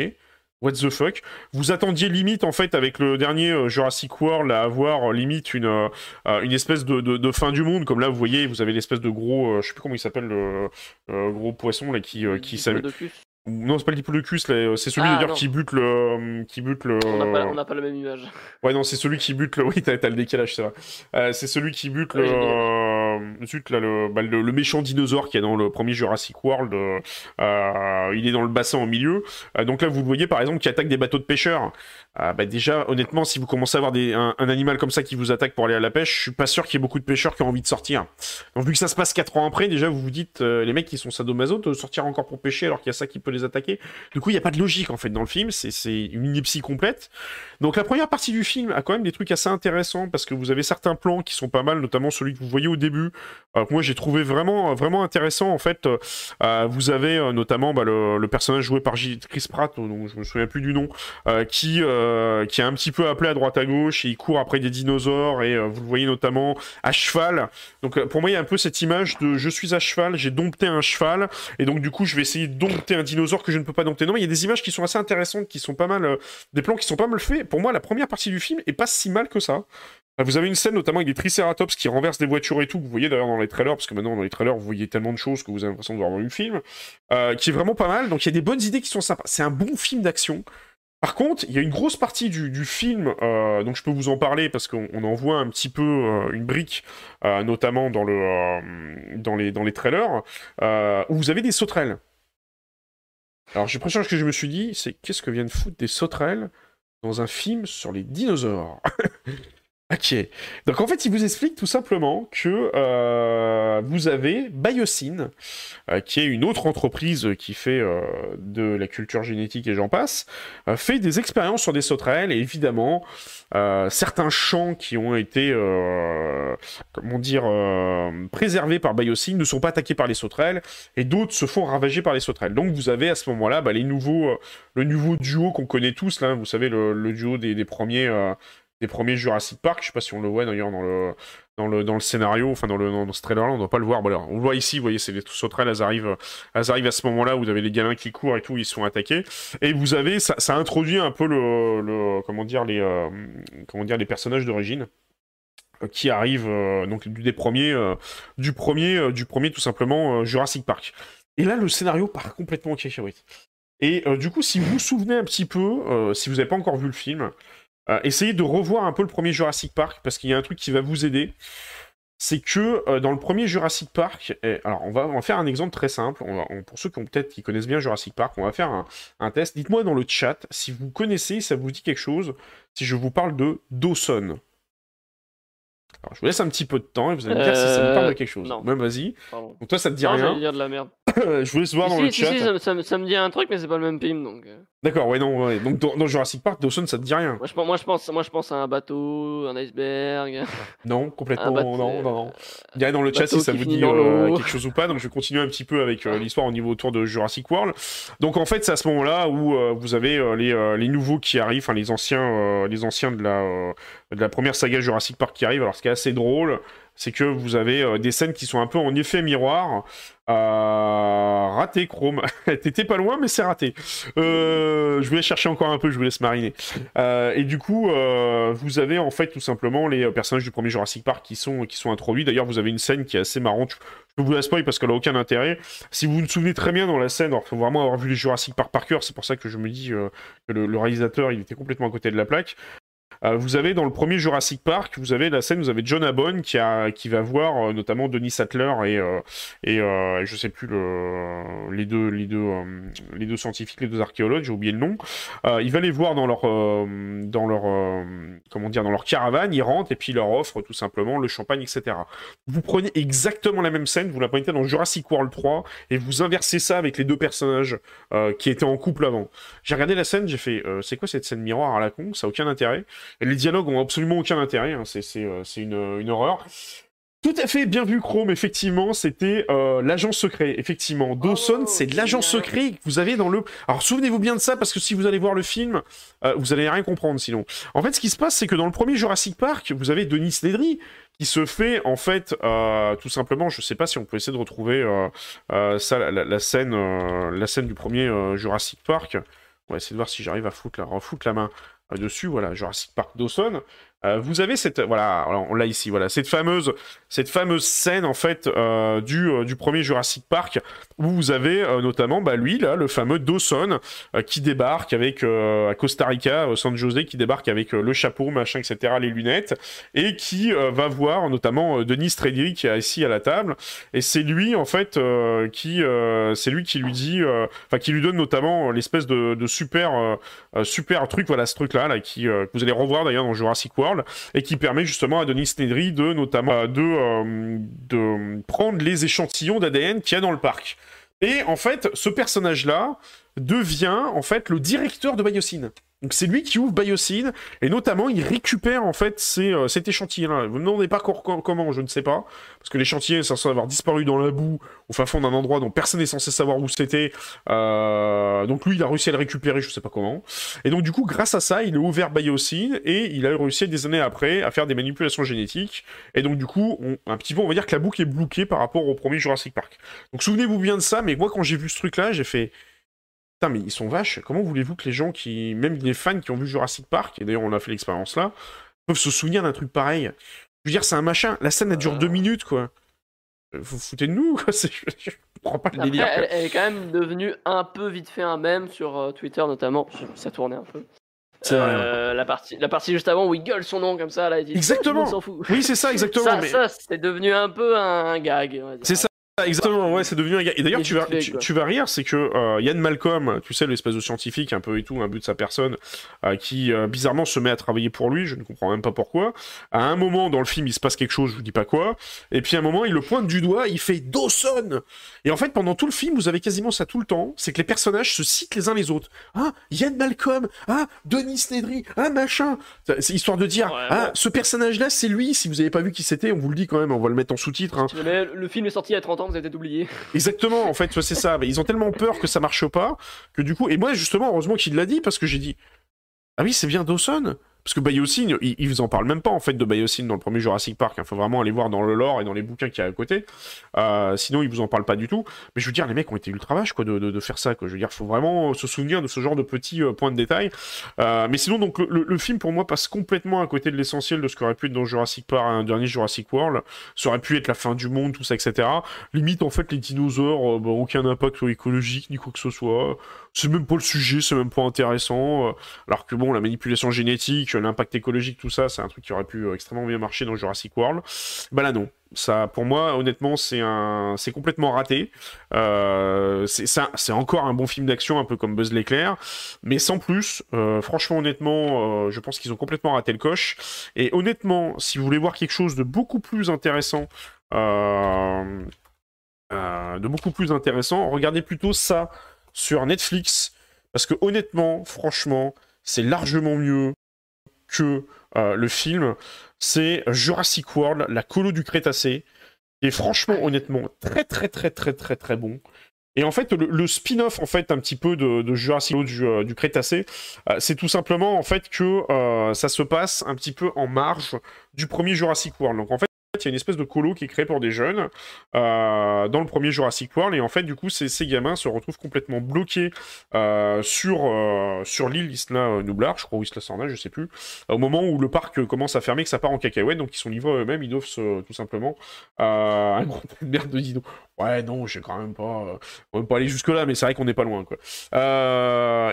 what the fuck Vous attendiez limite, en fait, avec le dernier euh, Jurassic World, à avoir euh, limite une, euh, une espèce de, de- de fin du monde, comme là, vous voyez, vous avez l'espèce de gros, euh, je sais plus comment il s'appelle, le euh, gros poisson, là, qui, qui s'amuse. Non, c'est pas le diplodocus, c'est celui Ah, d'ailleurs qui bute le. Qui bute le. On n'a pas, pas la même image. Ouais, non, c'est celui qui bute le. Oui, t'as le décalage, c'est vrai. C'est celui qui bute le. Ouais, j'ai euh, zut, là, le, bah, le, méchant dinosaure qui est dans le premier Jurassic World, il est dans le bassin au milieu. donc là, vous le voyez par exemple qui attaque des bateaux de pêcheurs. bah, déjà, honnêtement, si vous commencez à avoir un, animal comme ça qui vous attaque pour aller à la pêche, je suis pas sûr qu'il y ait beaucoup de pêcheurs qui ont envie de sortir. Donc vu que ça se passe 4 ans après, déjà vous vous dites, les mecs qui sont sadomaso de sortir encore pour pêcher alors qu'il y a ça qui peut les attaquer. Du coup, il n'y a pas de logique en fait dans le film, c'est une ineptie complète. Donc la première partie du film a quand même des trucs assez intéressants parce que vous avez certains plans qui sont pas mal, notamment celui que vous voyez au début. Euh, moi j'ai trouvé vraiment vraiment intéressant en fait. Euh, vous avez euh, notamment bah, le, personnage joué par Chris Pratt, dont je me souviens plus du nom, qui qui est un petit peu appelé à droite à gauche et il court après des dinosaures et vous le voyez notamment à cheval. Donc pour moi il y a un peu cette image de je suis à cheval, j'ai dompté un cheval et donc du coup je vais essayer de dompter un dinosaure que je ne peux pas dompter. Non, il y a des images qui sont assez intéressantes, qui sont pas mal, des plans qui sont pas mal faits pour moi, la première partie du film est pas si mal que ça. Euh, vous avez une scène notamment avec des triceratops qui renversent des voitures et tout, que vous voyez d'ailleurs dans les trailers, parce que maintenant dans les trailers vous voyez tellement de choses que vous avez l'impression de voir dans le film, euh, qui est vraiment pas mal. Donc il y a des bonnes idées qui sont sympas. C'est un bon film d'action. Par contre, il y a une grosse partie du, film, euh, donc je peux vous en parler parce qu'on en voit un petit peu une brique, notamment dans, le, dans, les, dans les trailers, où vous avez des sauterelles. Alors j'ai l'impression que je me suis dit, c'est qu'est-ce que viennent foutre des sauterelles dans un film sur les dinosaures? Ok. Donc en fait, il vous explique tout simplement que euh, vous avez Biosyn, euh, qui est une autre entreprise qui fait euh, de la culture génétique et j'en passe, fait des expériences sur des sauterelles et évidemment certains champs qui ont été, comment dire, préservés par Biosyn ne sont pas attaqués par les sauterelles et d'autres se font ravager par les sauterelles. Donc vous avez à ce moment-là bah, les nouveaux, le nouveau duo qu'on connaît tous là, vous savez le, duo des, des premiers des premiers Jurassic Park. Je sais pas si on le voit d'ailleurs dans le, dans le, dans le scénario, enfin dans, le, dans ce trailer-là, on doit pas le voir. on le voit ici, vous voyez, c'est les sauterelles, elles arrivent, elles arrivent à ce moment-là où vous avez les gamins qui courent et tout, ils sont attaqués. Et vous avez, ça, introduit un peu le comment dire, les, euh, comment dire, les personnages d'origine euh, qui arrivent euh, donc des premiers, du premier, du premier tout simplement Jurassic Park. Et là, le scénario part complètement en cacahuète. Et du coup, si vous vous souvenez un petit peu, si vous n'avez pas encore vu le film, euh, essayez de revoir un peu le premier Jurassic Park parce qu'il y a un truc qui va vous aider. C'est que euh, dans le premier Jurassic Park, alors on va, faire un exemple très simple. pour ceux qui ont peut-être qui connaissent bien Jurassic Park, on va faire un, un test. Dites-moi dans le chat si vous connaissez, ça vous dit quelque chose. Si je vous parle de Dawson. Alors, je vous laisse un petit peu de temps et vous allez me dire si ça me parle de quelque chose. Non. Même vas-y. Donc toi, ça te dit non, rien. dire de la merde. je voulais se voir dans le chat. Si, ça, ça, ça, me dit un truc, mais c'est pas le même film, donc. Euh. D'accord, ouais, non, ouais. Donc dans, Jurassic Park, Dawson, ça te dit rien. Moi je, moi, je pense, moi, je pense à un bateau, un iceberg. Non, complètement, non, non, non. Il y a dans le chat si ça vous dit euh, quelque chose ou pas. Donc je vais continuer un petit peu avec euh, l'histoire au niveau autour de Jurassic World. Donc en fait, c'est à ce moment-là où vous avez les, les nouveaux qui arrivent, enfin les anciens, les anciens de la, de la première saga Jurassic Park qui arrivent. Alors ce qui est assez drôle, c'est que vous avez des scènes qui sont un peu en effet miroir. Euh, raté, Chrome. T'étais pas loin, mais c'est raté. Euh, je voulais chercher encore un peu, je vous laisse mariner. Euh, et du coup, euh, vous avez en fait tout simplement les personnages du premier Jurassic Park qui sont, qui sont introduits. D'ailleurs, vous avez une scène qui est assez marrante. Je vous la spoil parce qu'elle a aucun intérêt. Si vous vous souvenez très bien dans la scène, il faut vraiment avoir vu les Jurassic Park par cœur. C'est pour ça que je me dis que le, le, réalisateur, il était complètement à côté de la plaque. Euh, vous avez dans le premier Jurassic Park, vous avez la scène, vous avez John Abbott qui, va voir euh, notamment Denis Sattler et, euh, et je sais plus le, les deux, scientifiques, les deux archéologues, j'ai oublié le nom. il va les voir dans leur, dans leur, caravane, ils rentrent et puis ils leur offrent tout simplement le champagne, etc. Vous prenez exactement la même scène, vous la prenez dans Jurassic World 3 et vous inversez ça avec les deux personnages qui étaient en couple avant. J'ai regardé la scène, j'ai fait, c'est quoi cette scène miroir à la con? Ça a aucun intérêt les dialogues ont absolument aucun intérêt, hein. c'est euh, une, une, horreur. Tout à fait bien vu, Chrome, effectivement, c'était euh, l'agent secret. Effectivement, Dawson, oh, c'est de l'agent secret que vous avez dans le... Alors souvenez-vous bien de ça, parce que si vous allez voir le film, euh, vous allez rien comprendre sinon. En fait, ce qui se passe, c'est que dans le premier Jurassic Park, vous avez Denis Nedry, qui se fait, en fait, tout simplement, je sais pas si on peut essayer de retrouver ça, la, scène, la scène du premier Jurassic Park. On va essayer de voir si j'arrive à foutre la, la main. Dessus, voilà, Jurassic Park Dawson, euh, vous avez cette voilà, ici, voilà, cette fameuse scène en fait euh, du, euh, du premier Jurassic Park où vous avez notamment bah, lui le fameux Dawson qui débarque avec à Costa Rica, San José, qui débarque avec le chapeau, machin, etc., les lunettes et qui va voir notamment Denis Trédiri qui est ici à la table et c'est lui en fait qui c'est lui qui lui dit, qui lui donne notamment l'espèce de, super truc, voilà ce truc là, là qui que vous allez revoir d'ailleurs dans Jurassic World et qui permet justement à Denis Nedry de notamment euh, euh, prendre les échantillons d'ADN qu'il y a dans le parc. Et en fait, ce personnage-là devient en fait le directeur de Biosyn. Donc c'est lui qui ouvre Biosyn, et notamment il récupère en fait euh, cet échantillon-là. Vous ne me demandez pas comment, je ne sais pas, parce que l'échantillon est censé avoir disparu dans la boue, au fin fond d'un endroit dont personne n'est censé savoir où c'était. Euh, donc lui, il a réussi à le récupérer, je ne sais pas comment. Et donc du coup, grâce à ça, il a ouvert Biosyn, et il a réussi des années après à faire des manipulations génétiques. Et donc du coup, un petit peu, on va dire que la boucle est bloquée par rapport au premier Jurassic Park. Donc souvenez-vous bien de ça, mais moi quand j'ai vu ce truc-là, j'ai fait... Putain, mais ils sont vaches. Comment voulez-vous que les gens qui, même les fans qui ont vu Jurassic Park, et d'ailleurs on a fait l'expérience là, peuvent se souvenir d'un truc pareil? Je veux dire, c'est un machin. La scène, elle dure deux minutes, quoi. Euh, vous foutez de nous, quoi. Je, comprends pas le délire. Elle, est quand même devenue un peu vite fait un mème sur euh, Twitter, notamment. Ça tournait un peu. Euh, la, partie, la partie juste avant où il gueule son nom comme ça, là, il dit, exactement. Oui, c'est ça, exactement. ça, ça c'est devenu un peu un gag. C'est ça. Exactement, ouais, c'est devenu un gars. Et d'ailleurs, tu vas, tu, vas rire, c'est que euh, Yann Malcolm, tu sais, l'espèce de scientifique un peu et tout, un but de sa personne, euh, qui euh, bizarrement se met à travailler pour lui, je ne comprends même pas pourquoi. À un moment dans le film, il se passe quelque chose, je vous dis pas quoi, et puis à un moment, il le pointe du doigt, il fait Dawson Et en fait, pendant tout le film, vous avez quasiment ça tout le temps, c'est que les personnages se citent les uns les autres. Ah, Yann Malcolm, ah, Denis Nedry, ah, machin. C'est histoire de dire, ah, ce personnage-là, c'est lui, si vous avez pas vu qui c'était, on vous le dit quand même, on va le mettre en sous-titre. Hein. Le film est sorti il y a 30 ans Exactement, en fait, c'est ça. Ils ont tellement peur que ça marche pas que du coup. Et moi, justement, heureusement qu'il l'a dit parce que j'ai dit Ah oui, c'est bien Dawson parce que Biosyn, ils, ils en parlent même pas en fait de Biosyn dans le premier Jurassic Park. Il faut vraiment aller voir dans le lore et dans les bouquins qu'il y a à côté. Euh, sinon, ils vous en parlent pas du tout. Mais je veux dire, les mecs ont été ultra vaches quoi de, faire ça. Quoi. Je veux dire, faut vraiment se souvenir de ce genre de petits euh, points de détail. Euh, mais sinon, donc le, film pour moi passe complètement à côté de l'essentiel de ce qu'aurait pu être dans Jurassic Park, un dernier Jurassic World. Ça aurait pu être la fin du monde, tout ça, etc. Limite, en fait, les dinosaures, bah, aucun impact écologique ni quoi que ce soit c'est même pas le sujet, c'est même pas intéressant. Euh, alors que bon, la manipulation génétique, l'impact écologique, tout ça, c'est un truc qui aurait pu euh, extrêmement bien marcher dans Jurassic World. Bah là non. Ça, pour moi, honnêtement, c'est un, c'est complètement raté. Euh, c'est encore un bon film d'action, un peu comme Buzz l'éclair, mais sans plus. franchement, honnêtement, je pense qu'ils ont complètement raté le coche. Et honnêtement, si vous voulez voir quelque chose de beaucoup plus intéressant. de beaucoup plus intéressant, regardez plutôt ça sur Netflix, parce que honnêtement, franchement, c'est largement mieux que euh, le film. C'est Jurassic World, la colo du Crétacé, et franchement, honnêtement, très très très très très très bon. Et en fait, le, spin-off, en fait, un petit peu de, Jurassic World du, euh, du Crétacé, euh, c'est tout simplement en fait que ça se passe un petit peu en marge du premier Jurassic World. Donc en fait, il y a une espèce de colo qui est créée pour des jeunes euh, dans le premier Jurassic World. Et en fait, du coup, ces, gamins se retrouvent complètement bloqués euh, sur, euh, sur l'île Isla Nublar, je crois, ou Isla Sorna, je sais plus, au moment où le parc commence à fermer, que ça part en cacahuète. Donc, ils sont livrés eux-mêmes, ils doivent tout simplement un gros de dino. Ouais, non, je quand même pas, on va pas aller jusque là, mais c'est vrai qu'on n'est pas loin, quoi.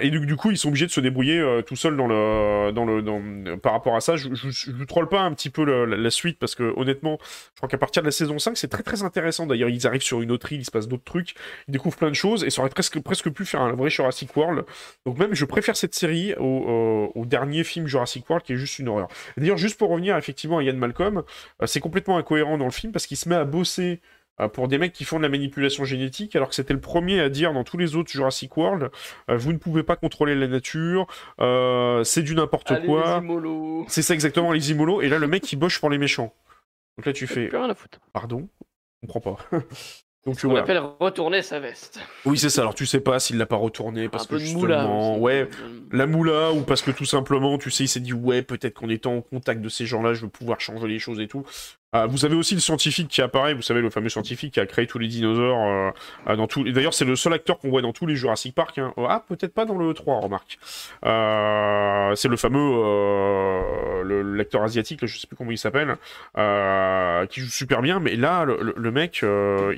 et du, du, coup, ils sont obligés de se débrouiller tout seuls dans le, dans le, dans, par rapport à ça. Je, je, troll pas un petit peu la suite parce que honnêtement je crois qu'à partir de la saison 5, c'est très très intéressant. D'ailleurs, ils arrivent sur une autre île, il se passe d'autres trucs, ils découvrent plein de choses, et ça aurait presque, presque pu faire un vrai Jurassic World. Donc même, je préfère cette série au, au dernier film Jurassic World, qui est juste une horreur. D'ailleurs, juste pour revenir effectivement à Ian Malcolm, euh, c'est complètement incohérent dans le film, parce qu'il se met à bosser euh, pour des mecs qui font de la manipulation génétique, alors que c'était le premier à dire dans tous les autres Jurassic World, euh, vous ne pouvez pas contrôler la nature, c'est du n'importe quoi. C'est ça exactement, les immolos. Et là, le mec, il boche pour les méchants. Donc là, tu fais. Plus rien à foutre. Pardon Je comprends pas. Donc, on appelle retourner sa veste. Oui, c'est ça. Alors, tu sais pas s'il l'a pas retourné parce que justement, ouais, la moula ou parce que tout simplement, tu sais, il s'est dit, ouais, peut-être qu'en étant en contact de ces gens-là, je vais pouvoir changer les choses et tout. Euh, vous avez aussi le scientifique qui apparaît, vous savez, le fameux scientifique qui a créé tous les dinosaures euh, dans tous. D'ailleurs, c'est le seul acteur qu'on voit dans tous les Jurassic Park. Hein. Ah, peut-être pas dans le 3, remarque. c'est le fameux l'acteur asiatique, là, je sais plus comment il s'appelle, qui joue super bien. Mais là, le, mec,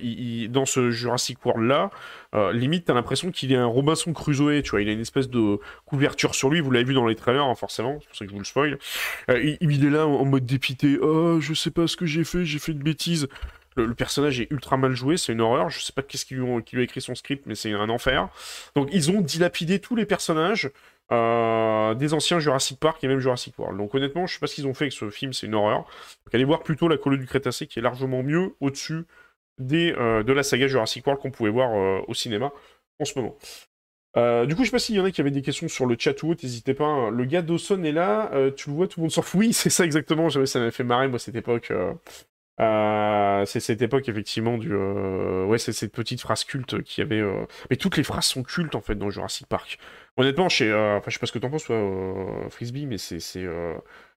il, dans ce Jurassic World là, euh, limite, t'as l'impression qu'il est un Robinson Crusoe, tu vois. Il a une espèce de couverture sur lui, vous l'avez vu dans les trailers, hein, forcément, c'est pour ça que je vous le spoil. Euh, il, est là en, mode dépité, oh, je sais pas ce que j'ai fait, j'ai fait une bêtise. Le, personnage est ultra mal joué, c'est une horreur. Je sais pas qu'est-ce qui lui, a écrit son script, mais c'est un enfer. Donc, ils ont dilapidé tous les personnages. Euh, des anciens Jurassic Park et même Jurassic World. Donc honnêtement, je sais pas ce qu'ils ont fait avec ce film, c'est une horreur. Donc allez voir plutôt la colonie du Crétacé qui est largement mieux au-dessus euh, de la saga Jurassic World qu'on pouvait voir euh, au cinéma en ce moment. Euh, du coup, je sais pas s'il y en a qui avaient des questions sur le chat ou autre, n'hésitez pas. Hein. Le gars Dawson est là, tu le vois, tout le monde s'en fout. Oui, c'est ça exactement, ça m'avait fait marrer, moi, cette époque. c'est cette époque, effectivement, du. Ouais, c'est cette petite phrase culte qui avait. Mais toutes les phrases sont cultes, en fait, dans Jurassic Park. Honnêtement, je sais, sais pas ce que t'en penses, toi, Frisbee, mais c'est.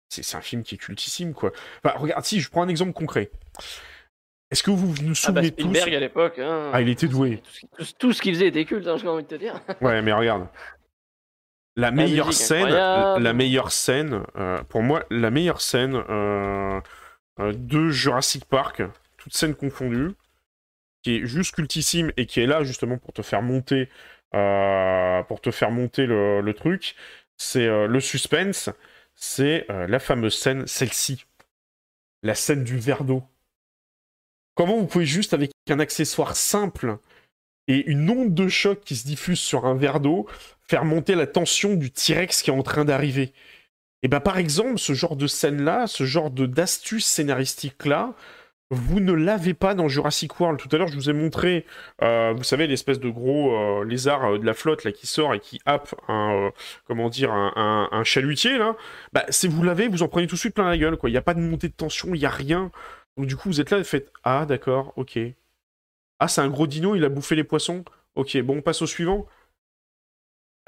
C'est un film qui est cultissime, quoi. Enfin, regarde, si, je prends un exemple concret. Est-ce que vous vous ah bah, souvenez ah Spielberg à l'époque. Hein, ah, il était doué. Tout, ce qu'il faisait était culte, hein, j'ai envie de te dire. ouais, mais regarde. La, meilleure scène, la, meilleure scène, euh, pour moi, la meilleure scène euh, euh, de Jurassic Park, toute scène confondue, qui est juste cultissime et qui est là justement pour te faire monter, pour te faire monter le, le truc, c'est le suspense, c'est la fameuse scène, celle-ci, la scène du verre d'eau. Comment vous pouvez juste, avec un accessoire simple et une onde de choc qui se diffuse sur un verre d'eau, faire monter la tension du T-Rex qui est en train d'arriver? Et eh bien par exemple, ce genre de scène-là, ce genre d'astuce scénaristique-là, vous ne l'avez pas dans Jurassic World. Tout à l'heure, je vous ai montré, euh, vous savez, l'espèce de gros euh, lézard euh, de la flotte là qui sort et qui happe un, comment dire, un, chalutier là. Bah, si vous l'avez, vous en prenez tout de suite plein la gueule. Quoi. Il n'y a pas de montée de tension, il n'y a rien. Donc du coup, vous êtes là et faites Ah, d'accord, ok. Ah, c'est un gros dino, il a bouffé les poissons. Ok, bon, on passe au suivant.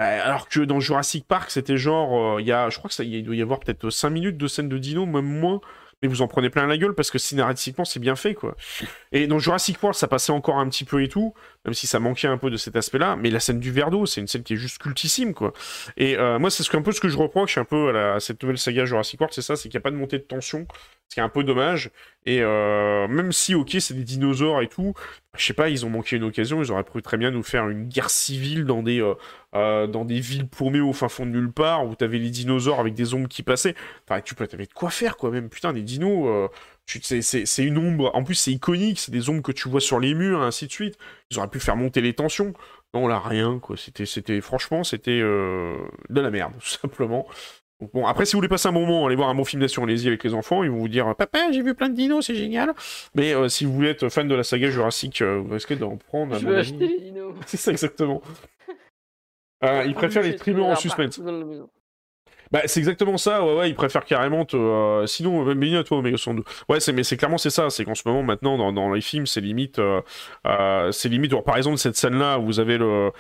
Euh, alors que dans Jurassic Park, c'était genre, euh, je crois que ça, doit y avoir peut-être 5 minutes de scène de dino, même moins mais vous en prenez plein la gueule parce que scénaristiquement c'est bien fait quoi. Et dans Jurassic World ça passait encore un petit peu et tout, même si ça manquait un peu de cet aspect-là, mais la scène du verre d'eau c'est une scène qui est juste cultissime quoi. Et euh, moi c'est ce un peu ce que je reproche un peu à, cette nouvelle saga Jurassic World, c'est ça, c'est qu'il n'y a pas de montée de tension, ce qui est un peu dommage. Et euh, même si ok c'est des dinosaures et tout, je sais pas, ils ont manqué une occasion, ils auraient pu très bien nous faire une guerre civile dans des, euh, dans des villes paumées au fin fond de nulle part, où t'avais les dinosaures avec des ombres qui passaient. Enfin, tu peux, t'avais de quoi faire, quoi, même, putain, des dinos, c'est une ombre, en plus c'est iconique, c'est des ombres que tu vois sur les murs, et ainsi de suite. Ils auraient pu faire monter les tensions. Non, là, rien, quoi, c'était, c'était, franchement, c'était de la merde, tout simplement. Bon, après, si vous voulez passer un bon moment, allez voir un bon film d'action, allez-y avec les enfants, ils vont vous dire Papa, j'ai vu plein de dinos, c'est génial. Mais euh, si vous voulez être fan de la saga Jurassic, euh, vous risquez d'en prendre. Je veux acheter les dinos. c'est ça, exactement. euh, ils préfèrent les streamers en suspense. Bah, c'est exactement ça, ouais, ouais, ils préfèrent carrément te. Euh, sinon, même bien toi, Omega 102. Ouais, mais c'est clairement c'est ça, c'est qu'en ce moment, maintenant, dans, dans les films, c'est limite. c'est limite. par exemple, cette scène-là, vous avez le.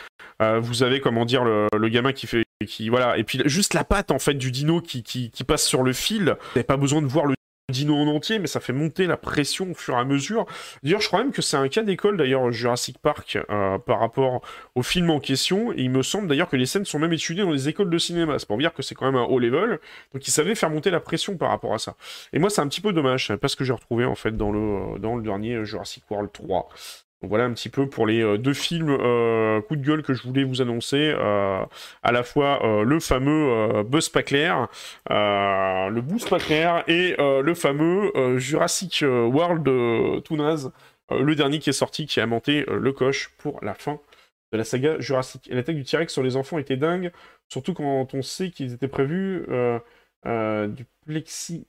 vous avez, comment dire, le, le gamin qui fait qui voilà et puis juste la patte en fait du dino qui, qui, qui passe sur le fil vous n'avez pas besoin de voir le dino en entier mais ça fait monter la pression au fur et à mesure. D'ailleurs je crois même que c'est un cas d'école d'ailleurs Jurassic Park euh, par rapport au film en question. Il me semble d'ailleurs que les scènes sont même étudiées dans les écoles de cinéma. C'est pour dire que c'est quand même un haut level. Donc ils savaient faire monter la pression par rapport à ça. Et moi c'est un petit peu dommage c'est pas ce que j'ai retrouvé en fait dans le dans le dernier Jurassic World 3 voilà un petit peu pour les euh, deux films euh, coup de gueule que je voulais vous annoncer. Euh, à la fois le fameux Buzz Pacler, le Buzz Pacler et le fameux Jurassic World tout le dernier qui est sorti, qui a monté le coche pour la fin de la saga Jurassic. L'attaque du T-Rex sur les enfants était dingue, surtout quand on sait qu'ils étaient prévus du plexi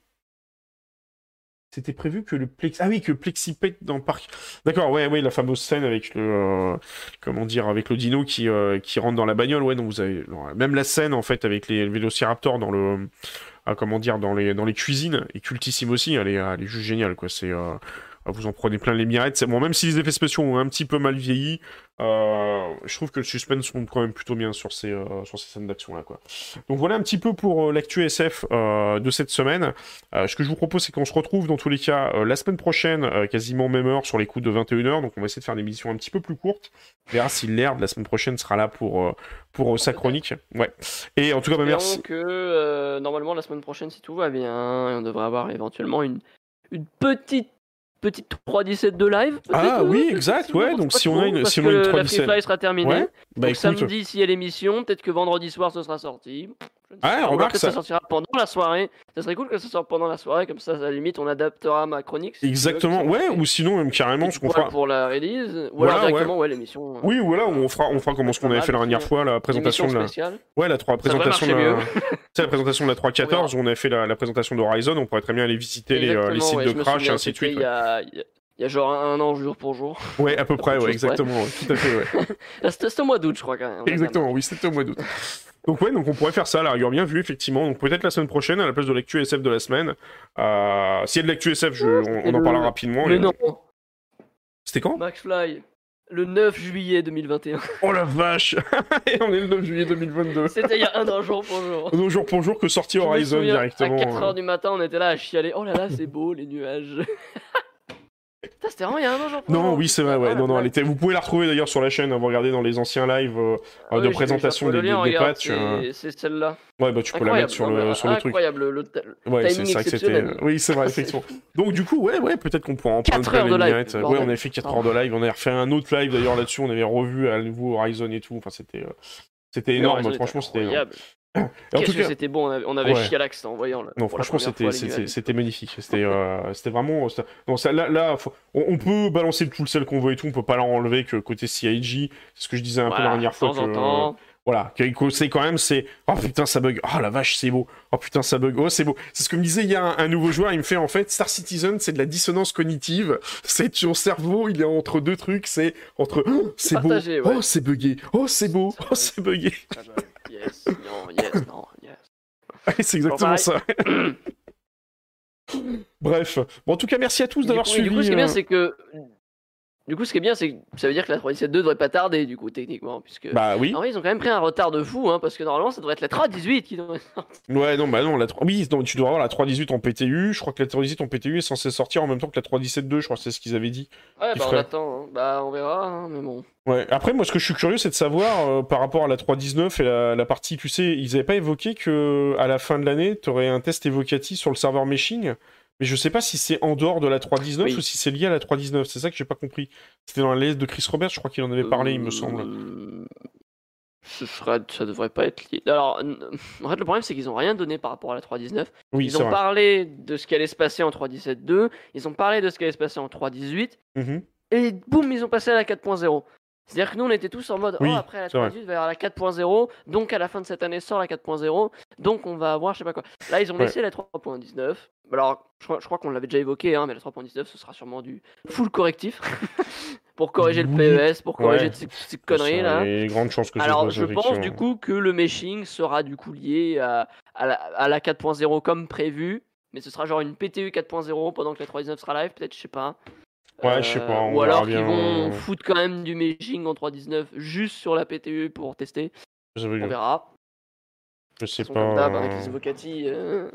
c'était prévu que le plexi... Ah oui, que le plexi pète dans le parc. D'accord, ouais, ouais, la fameuse scène avec le... Euh, comment dire Avec le dino qui, euh, qui rentre dans la bagnole. Ouais, non, vous avez... même la scène, en fait, avec les vélociraptors dans le... Ah, comment dire Dans les, dans les cuisines, est cultissime aussi. Elle est, juste géniale, quoi. C'est... Euh, vous en prenez plein les mirettes. Bon, même si les effets spéciaux ont un petit peu mal vieilli, Euh, je trouve que le suspense monte quand même plutôt bien sur ces, euh, sur ces scènes d'action-là. quoi. Donc voilà un petit peu pour euh, l'actu SF euh, de cette semaine. Ce que je vous propose, c'est qu'on se retrouve dans tous les cas la semaine prochaine, quasiment même heure, sur les coups de 21h. Donc on va essayer de faire des émissions un petit peu plus courtes. On verra si l'herbe la semaine prochaine sera là pour, pour sa chronique. Ouais. Et en tout cas, bah, merci. que normalement la semaine prochaine, si tout va bien, on devrait avoir éventuellement une, une petite petite 3-17 de live. Ah peut-être, oui, euh, exact, ouais, donc si on a une- si on a que une la 3-17. Free Fly sera terminée. Ouais. Bah donc écoute. samedi, s'il y a l'émission, peut-être que vendredi soir ce sera sorti. Je ne sais Ah, pas, ou alors remarque, peut-être ça- ça sortira pendant la soirée. Ça serait cool que ça sorte pendant la soirée, comme ça, à la limite, on adaptera ma chronique. si tu veux, Exactement, ouais, ou sinon même carrément ce qu'on fera. pour la release, ou Voilà, alors directement, ouais, l'émission. euh, Oui, ou voilà, on fera, on fera comme ce qu'on avait fait la dernière fois, la présentation de la. Ouais, la 3 devrait présentation de la. la présentation de la 3.14 où on avait fait la, la présentation d'Horizon, on pourrait très bien aller visiter les, euh, les sites ouais, de crash et ainsi de suite. Il y, a, a- a genre un an jour pour jour. Ouais, à peu près, ouais, exactement, ouais, tout à fait, ouais. Là, c'était au mois d'août, je crois, quand même. Exactement, oui, c'était au mois d'août. Donc ouais, donc on pourrait faire ça, la rigueur bien vu, effectivement. Donc peut-être la semaine prochaine, à la place de l'actu SF de la semaine. Euh, S'il y a de l'actu SF, je- on, on en le- parlera rapidement. Mais et- non, C'était quand? McFly, le 9 juillet 2021. Oh la vache Et on est le 9 juillet 2022. C'était il y a un an jour pour jour. Donc jour pour jour que me Horizon souviens, directement. À 4h euh. du matin, on était là à chialer. Oh là là, c'est beau, les nuages. Putain, c'était vraiment il y a un an. Non, oui, c'est vrai, ouais. La non, non, elle était... Vous pouvez la retrouver d'ailleurs sur la chaîne, hein, vous regardez dans les anciens lives euh, Ah de oui, présentation des, des- des euh. c'est- celle-là. Ouais, bah tu peux la mettre sur le, sur le truc. Incroyable, le, le- Ouais, c'est timing c'est vrai que c'était. exceptionnel. Oui, c'est vrai, effectivement. Donc, du coup, ouais, ouais, peut-être qu'on pourra en prendre 4 plein heures les de live. Ouais, on avait fait 4 heures de live, on avait refait un autre live d'ailleurs là-dessus, on avait revu à nouveau Horizon et tout. Enfin, c'était. euh, C'était énorme, franchement, c'était énorme. Qu'est-ce tout que cas, c'était bon, on avait, Ouais. chié à l'axe en voyant. là, non, franchement, c'était magnifique. C'était euh, vraiment. c'était- Non, ça, là, là faut- on, on peut balancer tout le sel qu'on veut et tout, on peut pas leur enlever que côté CIG, c'est ce que je disais un peu la dernière de fois. que- temps. Voilà, c'est quand même, c'est oh putain ça bug, oh la vache c'est beau, oh putain ça bug, oh c'est beau. C'est ce que me disait il y a un, un nouveau joueur, il me fait en fait Star Citizen c'est de la dissonance cognitive, c'est ton cerveau il est entre deux trucs, c'est entre oh, c'est beau, ouais. oh c'est buggé, oh c'est beau, oh c'est buggé. Yes, non, yes, non, yes. C'est exactement ça. Bref, bon en tout cas merci à tous d'avoir suivi. du coup, ce qui est bien, euh, c'est que. Du coup, ce qui est bien, c'est que ça veut dire que la 3.17.2 devrait pas tarder, du coup, techniquement. Puisque. Bah oui. Ils ont quand même pris un retard de fou, hein, parce que normalement, ça devrait être la 3.18 qui devrait sortir. Ouais, non, bah non, la 3... oui, non, tu dois avoir la 3.18 en PTU. Je crois que la 3.18 en PTU est censée sortir en même temps que la 3.17.2, je crois que c'est ce qu'ils avaient dit. Ouais, bah, on attend. hein. Bah, on verra, hein, mais bon. Ouais, après, moi, ce que je suis curieux, c'est de savoir, euh, par rapport à la 3.19 et la, la partie, tu sais, ils avaient pas évoqué que à la fin de l'année, tu aurais un test évocatif sur le serveur meshing, mais je sais pas si c'est en dehors de la 3.19 Oui. ou si c'est lié à la 3.19. C'est ça que j'ai pas compris. C'était dans la liste de Chris Roberts, je crois qu'il en avait parlé, il me semble. Euh, Ce sera... Ça devrait pas être lié. Alors, en fait, le problème, c'est qu'ils ont rien donné par rapport à la 3.19. Oui, Ils ont vrai. parlé de ce qui allait se passer en 3.17.2, ils ont parlé de ce qui allait se passer en 3.18, Mhm. et boum, ils ont passé à la 4.0. C'est-à-dire que nous, on était tous en mode, Oui, oh, après la c'est vrai. 3.18, il va y avoir la 4.0, donc à la fin de cette année sort la 4.0, donc on va avoir je sais pas quoi. Là, ils ont Ouais. laissé la 3.19. Alors, je crois, je crois qu'on l'avait déjà évoqué, hein, mais la 3.19, ce sera sûrement du full correctif pour corriger le. PES, pour corriger Ouais. ces, ces conneries là. A grandes chances que Alors, je pense du coup que le meshing sera du coup lié à, à la, à la 4.0 comme prévu, mais ce sera genre une PTU 4.0 pendant que la 3.19 sera live, peut-être, je sais pas. Ouais, je sais pas, on Ou alors qu'ils vont foutre quand même du meshing en 3.19 juste sur la PTU pour tester. On verra. je sais pas. comme d'hab, avec euh, les Evocati, euh,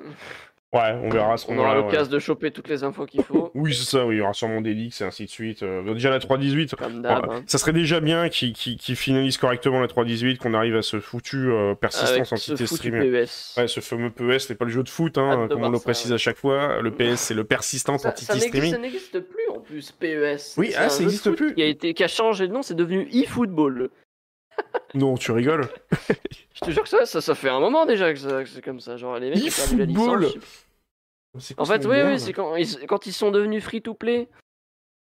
Ouais, on verra ce on aura ouais. l'occasion de choper toutes les infos qu'il faut, Oui, c'est ça, oui, il y aura sûrement des leaks et ainsi de suite. Euh, déjà la 3.18, comme d'hab. Voilà. hein. Ça serait déjà bien qu'ils qu'ils finalisent correctement la 3.18, qu'on arrive à ce foutu euh, persistance ce entité foutu stream. PES. Ouais, ce fameux PES, c'est pas le jeu de foot, hein, comme on le précise ouais. à chaque fois. Le PS, c'est le persistance Ça, entity ça n'existe- streaming. ça n'existe plus en plus, PES. Oui, ah, ça jeu de existe foot plus. Qui a, été, qui a changé de nom, c'est devenu eFootball. Non, tu rigoles. Je te jure que ça, ça, ça fait un moment déjà que, c'est comme ça. Genre, les mecs eFootball. En fait, oui, oui, c'est quand ils, quand ils sont devenus free to play.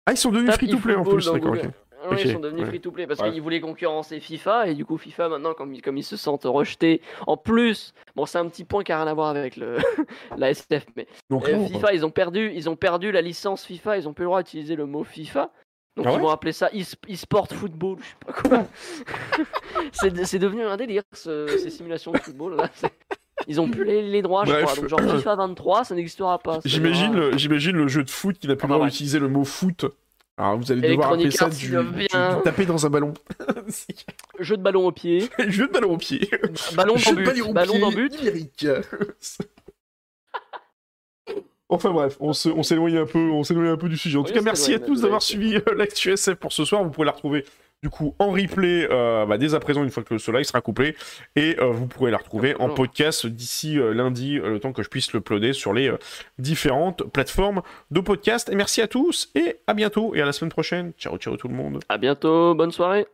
Ah, ils sont devenus free to play en plus, d'accord, Google. ok. Ah ouais, Ils sont devenus ouais. free to play parce Ouais. qu'ils voulaient concurrencer FIFA et du coup FIFA maintenant comme ils, comme ils se sentent rejetés. En plus, bon c'est un petit point qui a rien à voir avec le la SF mais Donc, euh, FIFA ils ont perdu ils ont perdu la licence FIFA ils ont plus le droit d'utiliser le mot FIFA. Donc Ah ils vont appeler ça e-sport football, je sais pas quoi. c'est c'est devenu un délire ce- ces simulations de football là. Ils ont plus les, les droits, je Bref. crois. Donc genre FIFA 23, ça n'existera pas. J'imagine le, j'imagine le jeu de foot qui n'a plus le Enfin, droit bref. d'utiliser le mot foot Alors vous allez devoir appeler ça du, taper dans un ballon. Jeu de ballon au pied. Jeu de ballon au pied. Ballon dans but. Ballon dans but. Enfin bref, on s'éloigne un peu, on s'éloigne un peu du sujet. En tout cas, merci à tous d'avoir suivi euh, l'actu SF pour ce soir. Vous pouvez la retrouver du coup en replay euh, bah, dès à présent une fois que le soleil sera couplé et euh, vous pourrez la retrouver en podcast d'ici lundi le temps que je puisse le uploader sur les différentes plateformes de podcast. Et merci à tous et à bientôt et à la semaine prochaine. Ciao ciao tout le monde. À bientôt bonne soirée